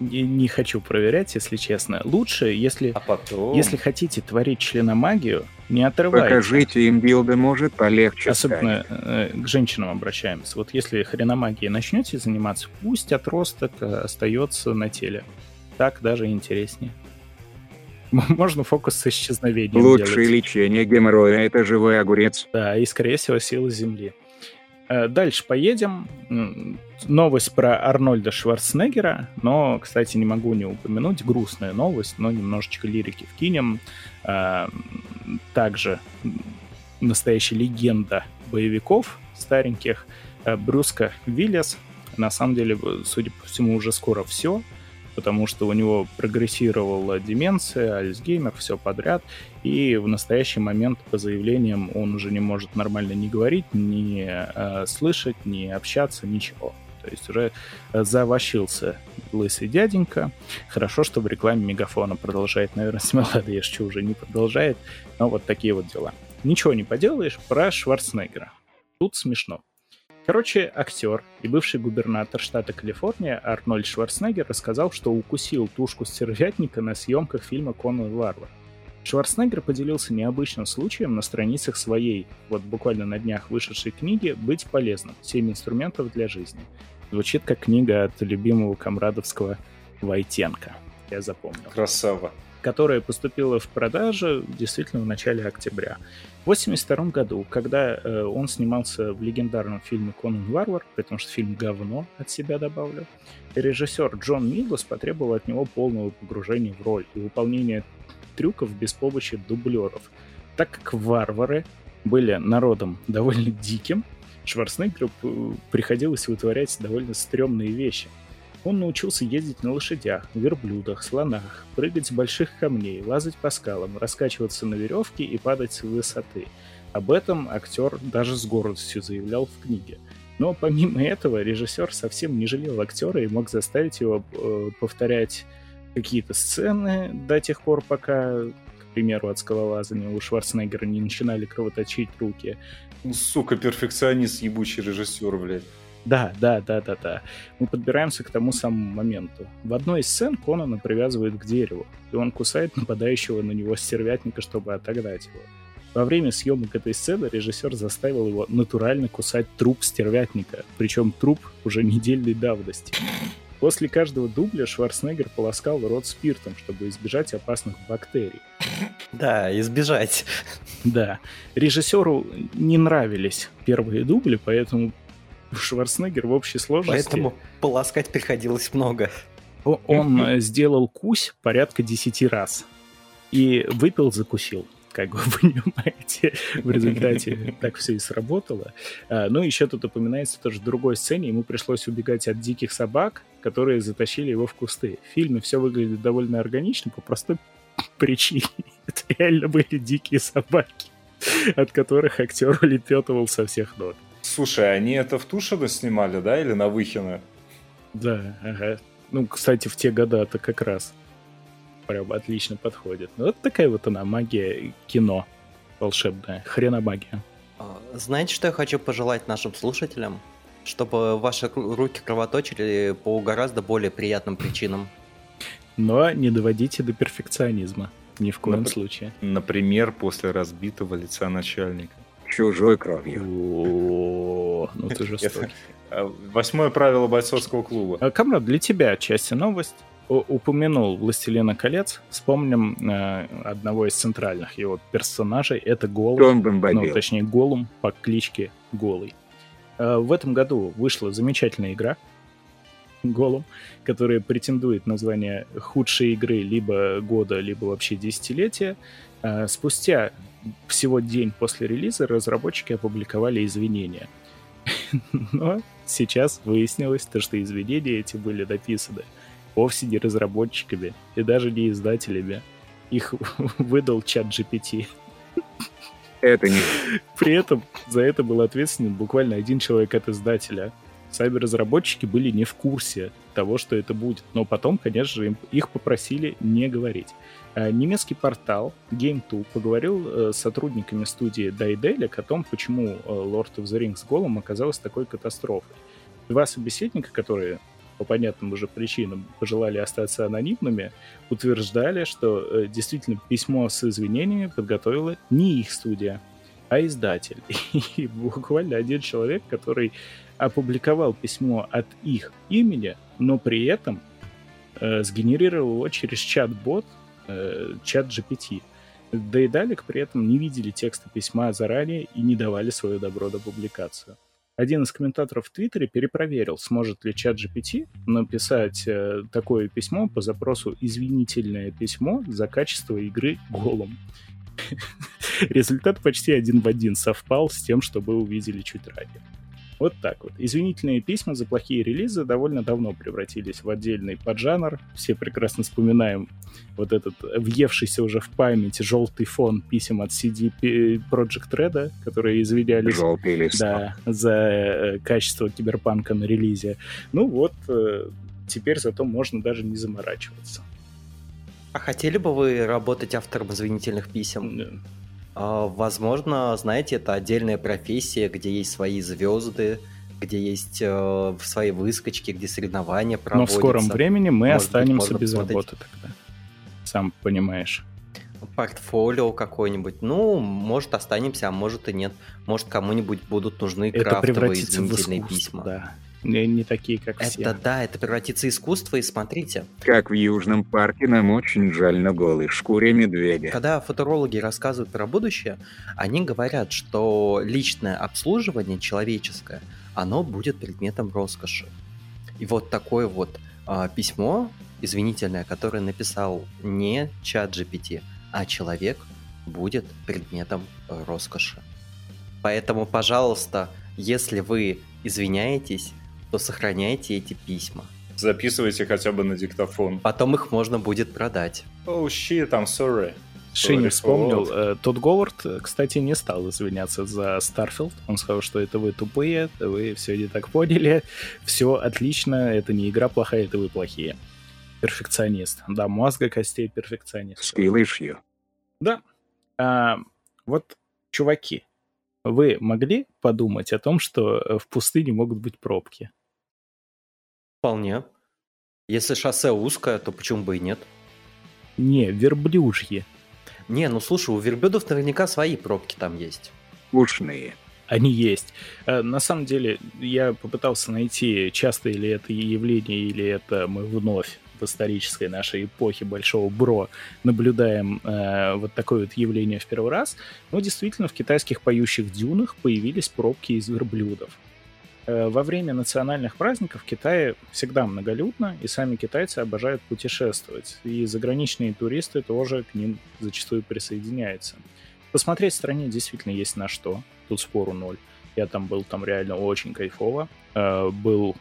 не, не хочу проверять, если честно. Лучше, если, а потом... если хотите творить членомагию, не отрывайте. Покажите им билды, может полегче Особенно э, к женщинам обращаемся. Вот если хреномагией начнете заниматься, пусть отросток э, остается на теле. Так даже интереснее. Можно фокус с исчезновением Лучшее делать. лечение геморроя – это живой огурец. Да, и, скорее всего, сила Земли. Э, дальше поедем. Новость про Арнольда Шварценеггера, но, кстати, не могу не упомянуть. Грустная новость, но немножечко лирики вкинем. Э, также настоящая легенда боевиков стареньких э, Брюска Виллис. На самом деле, судя по всему, уже скоро все потому что у него прогрессировала деменция, Альцгеймер, все подряд, и в настоящий момент по заявлениям он уже не может нормально ни говорить, ни э, слышать, ни общаться, ничего. То есть уже завощился лысый дяденька. Хорошо, что в рекламе Мегафона продолжает, наверное, Смелада еще уже не продолжает, но вот такие вот дела. Ничего не поделаешь про Шварценеггера. Тут смешно. Короче, актер и бывший губернатор штата Калифорния Арнольд Шварценеггер рассказал, что укусил тушку стервятника на съемках фильма «Конан Варвар». Шварценеггер поделился необычным случаем на страницах своей, вот буквально на днях вышедшей книги «Быть полезным. Семь инструментов для жизни». Звучит как книга от любимого комрадовского Войтенко. Я запомнил. Красава которая поступила в продажу действительно в начале октября. В 1982 году, когда э, он снимался в легендарном фильме «Конан Варвар», потому что фильм говно от себя добавлю, режиссер Джон Милос потребовал от него полного погружения в роль и выполнения трюков без помощи дублеров. Так как варвары были народом довольно диким, Шварценеггеру приходилось вытворять довольно стрёмные вещи – Он научился ездить на лошадях, верблюдах, слонах, прыгать с больших камней, лазать по скалам, раскачиваться на веревке и падать с высоты. Об этом актер даже с гордостью заявлял в книге. Но помимо этого режиссер совсем не жалел актера и мог заставить его э, повторять какие-то сцены до тех пор, пока, к примеру, от скалолазания у Шварценеггера не начинали кровоточить руки. Ну, сука, перфекционист, ебучий режиссер, блядь. Да, да, да, да, да. Мы подбираемся к тому самому моменту. В одной из сцен Конана привязывают к дереву, и он кусает нападающего на него стервятника, чтобы отогнать его. Во время съемок этой сцены режиссер заставил его натурально кусать труп стервятника, причем труп уже недельной давности. После каждого дубля Шварценеггер полоскал рот спиртом, чтобы избежать опасных бактерий. Да, избежать. Да. Режиссеру не нравились первые дубли, поэтому Шварценеггер в общей сложности... Поэтому полоскать приходилось много. Он э, сделал кусь порядка 10 раз. И выпил, закусил как вы понимаете, в результате так все и сработало. А, ну, еще тут упоминается тоже в другой сцене, ему пришлось убегать от диких собак, которые затащили его в кусты. В фильме все выглядит довольно органично по простой причине. Это реально были дикие собаки, от которых актер улепетывал со всех ног. Слушай, они это в Тушино снимали, да, или на Выхино? Да, ага. Ну, кстати, в те года это как раз прям отлично подходит. Ну, вот такая вот она магия кино волшебная, хреномагия. А, знаете, что я хочу пожелать нашим слушателям? Чтобы ваши руки кровоточили по гораздо более приятным причинам. Но не доводите до перфекционизма. Ни в коем Нап- случае. Например, после разбитого лица начальника. Чужой кровью. О, ну ты жестокий. А, Восьмое правило бойцовского клуба. А, Камрад, для тебя часть новость. У- Упомянул «Властелина колец». Вспомним э, одного из центральных его персонажей. Это Голум. Ну, точнее, Голум по кличке Голый. Э, В этом году вышла замечательная игра Голум, которая претендует на звание худшей игры либо года, либо вообще десятилетия. Э, Спустя всего день после релиза разработчики опубликовали извинения. Но сейчас выяснилось, то, что извинения эти были написаны вовсе не разработчиками и даже не издателями. Их выдал чат GPT. Это не При этом за это был ответственен буквально один человек от издателя. Сами разработчики были не в курсе того, что это будет. Но потом, конечно же, им- их попросили не говорить. А Немецкий портал Game2 поговорил э, с сотрудниками студии Daedalic о том, почему э, Lord of the Rings Golem оказалась такой катастрофой. Два собеседника, которые по понятным уже причинам пожелали остаться анонимными, утверждали, что э, действительно письмо с извинениями подготовила не их студия, а издатель. И буквально один человек, который опубликовал письмо от их имени, но при этом э, сгенерировал его через чат-бот, э, чат GPT. Дейдалик при этом не видели текста письма заранее и не давали свое добро на публикацию. Один из комментаторов в Твиттере перепроверил, сможет ли чат GPT написать э, такое письмо по запросу «извинительное письмо за качество игры голом». Результат почти один в один совпал с тем, что мы увидели чуть ранее. Вот так вот. Извинительные письма за плохие релизы довольно давно превратились в отдельный поджанр. Все прекрасно вспоминаем вот этот въевшийся уже в память желтый фон писем от CD Project Red, которые извинялись желтый да, за э, качество киберпанка на релизе. Ну вот, э, теперь зато можно даже не заморачиваться. А хотели бы вы работать автором извинительных писем? А, Возможно, знаете, это отдельная профессия, где есть свои звезды, где есть э, свои выскочки, где соревнования Но проводятся. в скором времени мы Может быть, останемся можно без посмотреть. работы тогда. Сам понимаешь. Портфолио какое-нибудь. Ну, может, останемся, а может и нет. Может, кому-нибудь будут нужны Это крафтовые извинительные письма. да. Не, не такие, как Это все. да, это превратится в искусство, и смотрите, Как в Южном парке нам очень жаль на голой шкуре медведя. когда футурологи рассказывают про будущее, они говорят, что личное обслуживание человеческое, оно будет предметом роскоши. И вот такое вот а, письмо извинительное, которое написал не чат GPT, а человек, будет предметом э, роскоши. Поэтому, пожалуйста, если вы извиняетесь, то сохраняйте эти письма. Записывайте хотя бы на диктофон. Потом их можно будет продать. Oh shit, I'm sorry. Шини вспомнил. Э, Тодд Говард, э, кстати, не стал извиняться за Starfield. Он сказал, что это вы тупые, вы все не так поняли, все отлично, это не игра плохая, это вы плохие. Перфекционист. До мозга костей перфекционист. Skill issue. Да. А, вот, чуваки, вы могли подумать о том, что в пустыне могут быть пробки? Вполне. Если шоссе узкое, то почему бы и нет? Не, верблюжьи. Не, ну слушай, у верблюдов наверняка свои пробки там есть. Ушные. Они есть. Э, На самом деле, я попытался найти, часто ли это явление, или это мы вновь в исторической нашей эпохе Большого Бро наблюдаем э, вот такое вот явление в первый раз. Но действительно, в китайских поющих дюнах появились пробки из верблюдов. Э, во время национальных праздников в Китае всегда многолюдно, и сами китайцы обожают путешествовать. И заграничные туристы тоже к ним зачастую присоединяются. Посмотреть в стране действительно есть на что. Тут спору ноль. Я там был, там реально очень кайфово. Э, был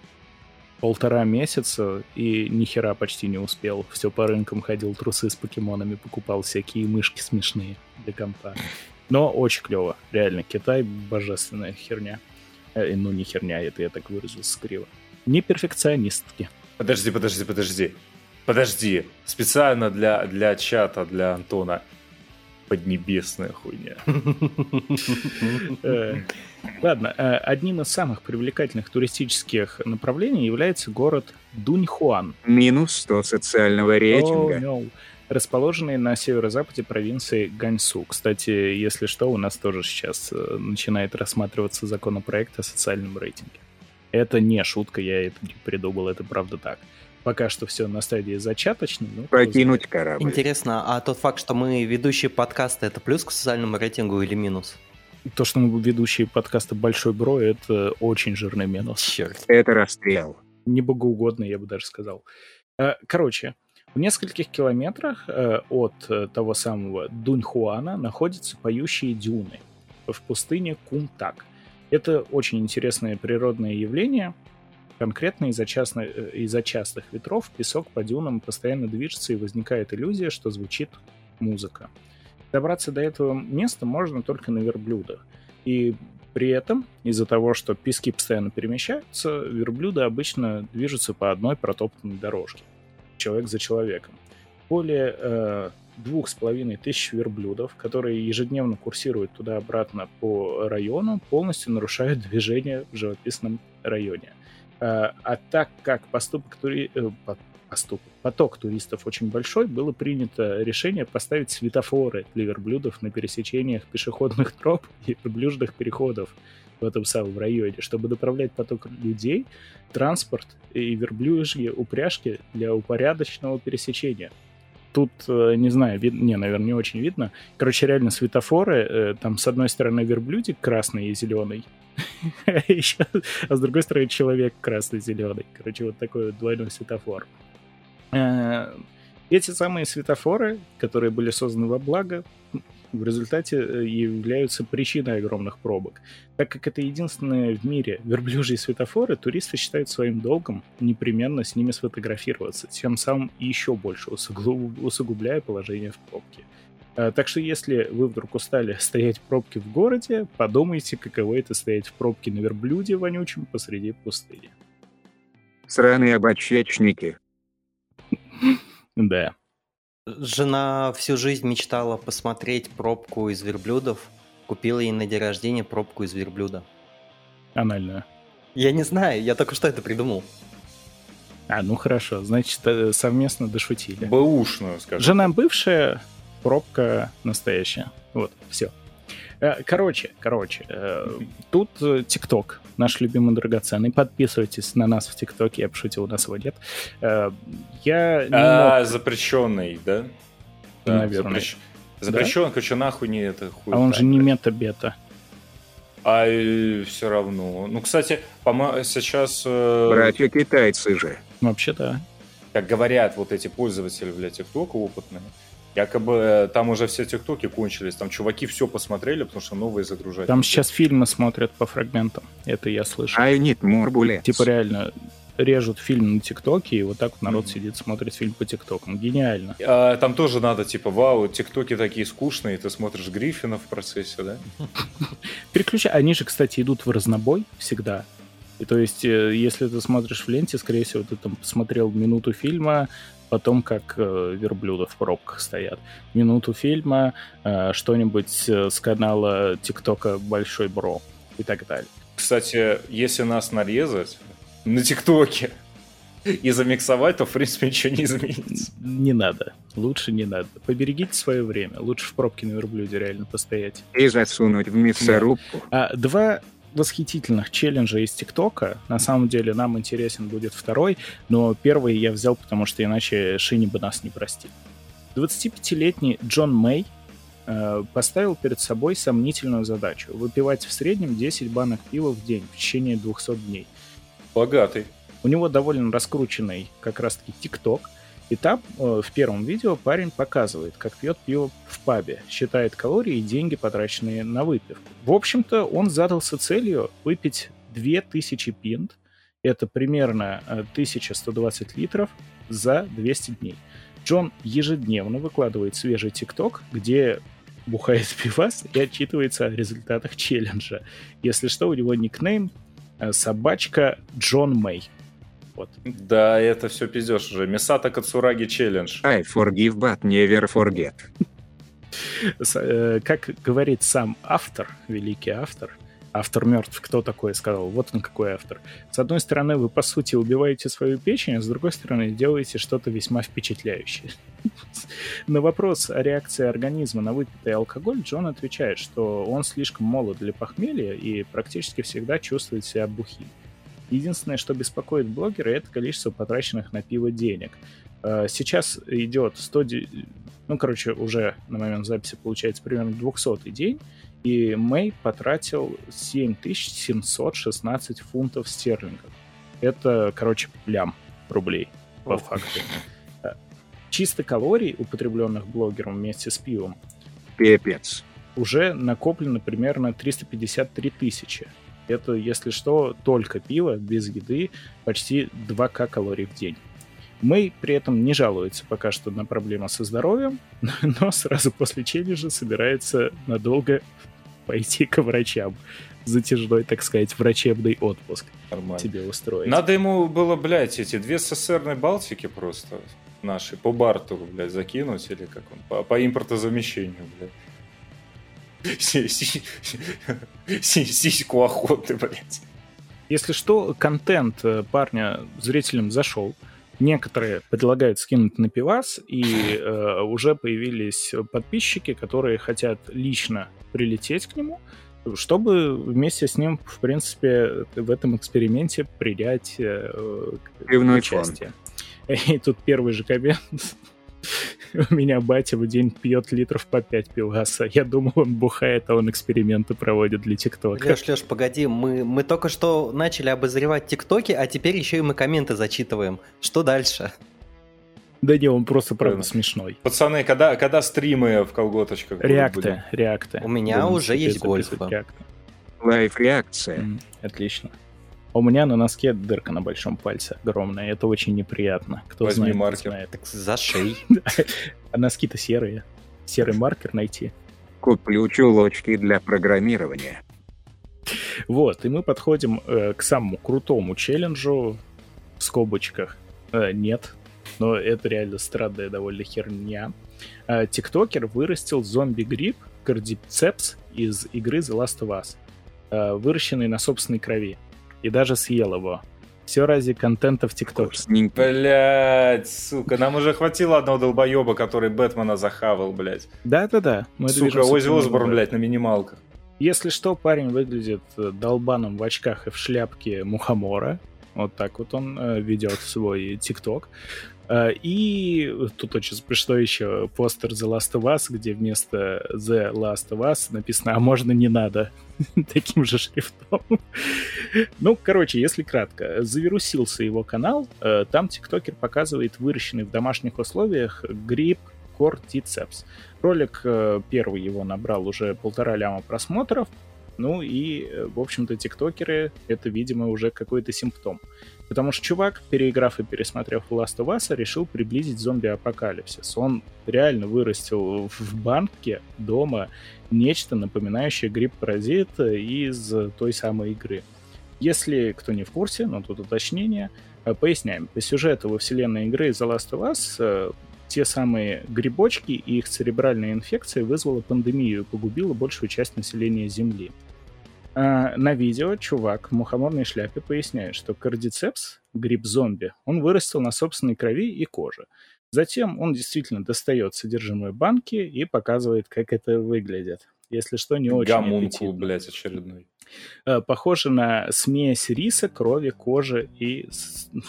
полтора месяца и ни хера почти не успел. Все по рынкам ходил, трусы с покемонами покупал, всякие мышки смешные для компа. Но очень клево. Реально, Китай божественная херня. Э, ну, не херня, это я так выразился криво. Не перфекционистки. Подожди, подожди, подожди. Подожди. Специально для, для чата, для Антона. Поднебесная хуйня. Э, Ладно, э, одним из самых привлекательных туристических направлений является город Дуньхуан. Минус 100 социального рейтинга. Расположенный на северо-западе провинции Ганьсу. Кстати, если что, у нас тоже сейчас э, начинает рассматриваться законопроект о социальном рейтинге. Это не шутка, я это не придумал, это правда так. Пока что все на стадии зачаточной. Ну, кто Покинуть корабль. Интересно, а тот факт, что мы ведущие подкаста, это плюс к социальному рейтингу или минус? То, что мы ведущие подкаста «Большой Бро», это очень жирный минус. Черт. Это расстрел. не богоугодно, я бы даже сказал. Э, Короче, в нескольких километрах э, от э, того самого Дуньхуана находятся поющие дюны в пустыне Кумтак. Это очень интересное природное явление. Конкретно из-за, частно- э, из-за частых ветров песок по дюнам постоянно движется и возникает иллюзия, что звучит музыка. Добраться до этого места можно только на верблюдах. И при этом, из-за того, что пески постоянно перемещаются, верблюды обычно движутся по одной протоптанной дорожке. Человек за человеком. Более э, двух с половиной тысяч верблюдов, которые ежедневно курсируют туда-обратно по району, полностью нарушают движение в живописном районе. Э, а так как поступок тури... э, по- поступок, поток туристов очень большой, было принято решение поставить светофоры для верблюдов на пересечениях пешеходных троп и верблюжных переходов в этом самом районе, чтобы направлять поток людей, транспорт и верблюжьи упряжки для упорядоченного пересечения. Тут, э, не знаю, вид... не, наверное, не очень видно. Короче, реально светофоры, э, там с одной стороны верблюдик красный и зеленый, а с другой стороны человек красный-зеленый. Короче, вот такой двойной светофор. Э, Эти самые светофоры, которые были созданы во благо, в результате э, являются причиной огромных пробок. Так как это единственные в мире верблюжьи светофоры, туристы считают своим долгом непременно с ними сфотографироваться, тем самым еще больше усугу- усугубляя положение в пробке. Э, Так что если вы вдруг устали стоять в пробке в городе, подумайте, каково это стоять в пробке на верблюде вонючем посреди пустыни. Сраные обочечники. Да. Жена всю жизнь мечтала посмотреть пробку из верблюдов. Купила ей на день рождения пробку из верблюда. Анальную. Я не знаю, я только что это придумал. А, ну хорошо, значит, э, совместно дошутили. Бэушную, скажем. Жена бывшая, пробка настоящая. Вот, все. Короче, короче, э, тут э, ТикТок, наш любимый драгоценный. Подписывайтесь на нас в ТикТоке, я пошутил, у нас его нет. Э, Я не А, мог- запрещенный, да? Да, Наверное. запрещ- Запрещен, короче, нахуй не это хуй. А он же не мета-бета. А все равно. Ну, кстати, по сейчас, э, Братья китайцы же. Вообще, да. как говорят вот эти пользователи, бля, ТикТока опытные, якобы э, там уже все ТикТоки кончились, там чуваки все посмотрели, потому что новые загружать. Там сейчас фильмы смотрят по фрагментам. Это я слышал. I need more bullets. Типа реально режут фильм на ТикТоке, и вот так вот народ mm-hmm. сидит, смотрит фильм по ТикТокам. Гениально. А, там тоже надо, типа, вау, ТикТоки такие скучные, ты смотришь Гриффина в процессе, да? Переключай. Они же, кстати, идут в разнобой всегда. И то есть, э, если ты смотришь в ленте, скорее всего, ты там посмотрел минуту фильма, потом как э, верблюда в пробках стоят. Минуту фильма, э, что-нибудь э, с канала ТикТока Большой Бро и так далее. Кстати, если нас нарезать на ТикТоке и замиксовать, то, в принципе, ничего не изменится. Не надо. Лучше не надо. Поберегите свое время. Лучше в пробке на верблюде реально постоять. И засунуть в мясорубку. Да. А, два восхитительных челленджа из ТикТока. На самом деле нам интересен будет второй, но первый я взял, потому что иначе Шини бы нас не простил. 25-летний Джон Мэй э, поставил перед собой сомнительную задачу — выпивать в среднем 10 банок пива в день в течение 200 дней. Богатый. У него довольно раскрученный как раз-таки ТикТок, и там э, в первом видео парень показывает, как пьет пиво в пабе, считает калории и деньги, потраченные на выпивку. В общем-то, он задался целью выпить 2000 пинт, это примерно 1120 э, литров за 200 дней. Джон ежедневно выкладывает свежий ТикТок, где бухает пивас и отчитывается о результатах челленджа. Если что, у него никнейм э, собачка Джон Мэй. Вот. Да, это все пиздешь уже. Мисата Кацураги челлендж. I forgive, but never forget. Э, как говорит сам автор, великий автор, автор мертв, кто такой сказал, вот он какой автор. С одной стороны, вы, по сути, убиваете свою печень, а с другой стороны, делаете что-то весьма впечатляющее. На вопрос о реакции организма на выпитый алкоголь Джон отвечает, что он слишком молод для похмелья и практически всегда чувствует себя бухим. Единственное, что беспокоит блогера, это количество потраченных на пиво денег. Э, сейчас идет 100... Ну, короче, уже на момент записи получается примерно 200 день, и Мэй потратил 7716 фунтов стерлингов. Это, короче, лям рублей, по факту. Э, чисто калорий, употребленных блогером вместе с пивом, Пепец. уже накоплено примерно 353 тысячи. Это, если что, только пиво, без еды, почти 2к калорий в день. Мэй при этом не жалуется пока что на проблемы со здоровьем, но сразу после челленджа собирается надолго пойти к врачам. Затяжной, так сказать, врачебный отпуск Нормально. тебе устроить. Надо ему было, блядь, эти две СССРные Балтики просто наши по барту, блядь, закинуть или как он, по, по импортозамещению, блядь. Сиську охоты, блядь. Если что, контент э, парня зрителям зашел. Некоторые предлагают скинуть на пивас, и э, уже появились подписчики, которые хотят лично прилететь к нему, чтобы вместе с ним, в принципе, в этом эксперименте принять э, участие. И тут первый же коммент У меня батя в день пьет литров по 5 пиваса. Я думал, он бухает, а он эксперименты проводит для ТикТока. Леш, Леш, погоди, мы, мы только что начали обозревать ТикТоки, а теперь еще и мы комменты зачитываем. Что дальше? Да не, он просто правда смешной. Пацаны, когда, когда стримы в колготочках Реакты, реакты. У меня Будем уже есть гольф. Лайф-реакция. Отлично. У меня на носке дырка на большом пальце огромная. Это очень неприятно. Кто Возьми знает, маркер. Знает. Так за шеей. А носки-то серые. Серый маркер найти. Куплю чулочки для программирования. Вот, и мы подходим э, к самому крутому челленджу в скобочках. Э, нет, но это реально странная довольно херня. Э, тиктокер вырастил зомби-гриб кардицепс из игры The Last of Us, э, выращенный на собственной крови и даже съел его. Все ради контента в ТикТоке. Блять, сука, нам уже хватило одного долбоеба, который Бэтмена захавал, блять. Да-да-да. Сука, Ози Осборн, блять, на минималках. Если что, парень выглядит э, долбаном в очках и в шляпке мухомора. Вот так вот он э, ведет свой ТикТок. Э, и тут очень смешно еще постер The Last of Us, где вместо The Last of Us написано «А можно не надо?» таким же шрифтом. ну, короче, если кратко, завирусился его канал, э, там тиктокер показывает выращенный в домашних условиях гриб кортицепс. Ролик э, первый его набрал уже полтора ляма просмотров, Ну и, э, в общем-то, тиктокеры — это, видимо, уже какой-то симптом. Потому что чувак, переиграв и пересмотрев Last of Us, решил приблизить зомби-апокалипсис. Он реально вырастил в банке дома нечто, напоминающее гриб-паразит из той самой игры. Если кто не в курсе, но тут уточнение, э, поясняем. По сюжету во вселенной игры The Last of Us э, те самые грибочки и их церебральная инфекция вызвала пандемию и погубила большую часть населения Земли. А, на видео чувак в мухоморной шляпе поясняет, что кардицепс, гриб-зомби, он вырастил на собственной крови и коже. Затем он действительно достает содержимое банки и показывает, как это выглядит. Если что, не очень Гомункул, аппетитно. блядь, очередной. Э, Похоже на смесь риса, крови, кожи и,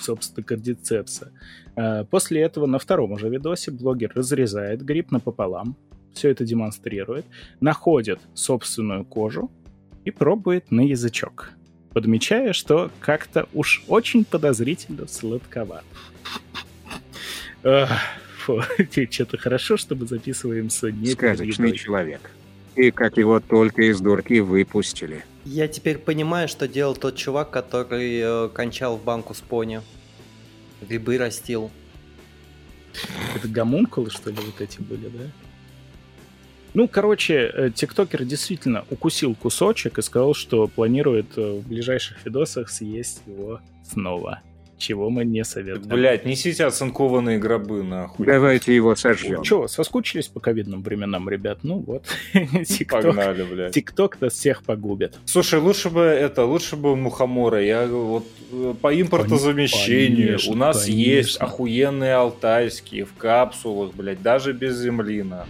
собственно, кардицепса. Э, После этого на втором уже видосе блогер разрезает гриб напополам, все это демонстрирует, находит собственную кожу и пробует на язычок, подмечая, что как-то уж очень подозрительно сладковат. Фу, что-то хорошо, что мы записываемся не Сказочный человек. И как его только из дурки выпустили. Я теперь понимаю, что делал тот чувак, который э, кончал в банку с пони. Грибы растил. Это гомункулы, что ли, вот эти были, да? Ну, короче, э, тиктокер действительно укусил кусочек и сказал, что планирует э, в ближайших видосах съесть его снова. Чего мы не советуем. Блядь, несите оцинкованные гробы, нахуй. Давайте его сожжем. Че, соскучились по ковидным временам, ребят? Ну вот, тикток. Погнали, блядь. Тикток нас всех погубит. Слушай, лучше бы это, лучше бы мухомора. Я вот э, по импортозамещению Конечно, у нас конечно. есть охуенные алтайские в капсулах, блядь, даже без земли, нахуй.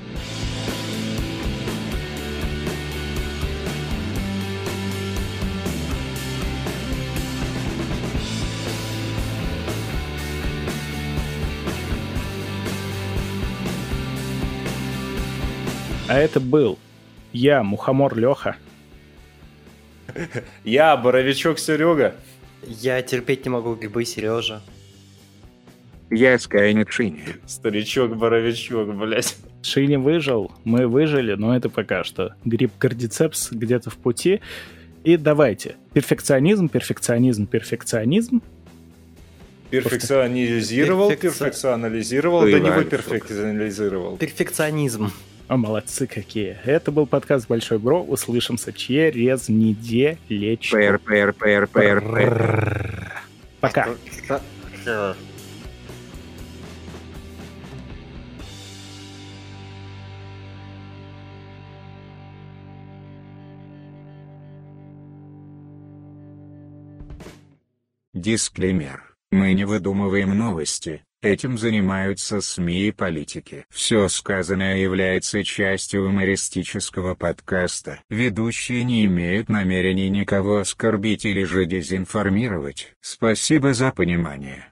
А это был я, Мухомор Леха. Я, Боровичок Серега. Я терпеть не могу грибы, Сережа. Я Скайнет Шини. Старичок-боровичок, блядь. Шини выжил, мы выжили, но это пока что. Гриб кардицепс где-то в пути. И давайте. Перфекционизм, перфекционизм, перфекционизм. Перфекционизировал, Перфекци- перфекционализировал, Ты да не Вальф. перфекционализировал. Перфекционизм. О, молодцы какие. Это был подкаст Большой Бро. Услышимся через недельечку. Пэр, пэр, пэр, пэр, пэр. Пока. Дисклеймер. Мы не выдумываем новости, этим занимаются СМИ и политики. Все сказанное является частью юмористического подкаста. Ведущие не имеют намерений никого оскорбить или же дезинформировать. Спасибо за понимание.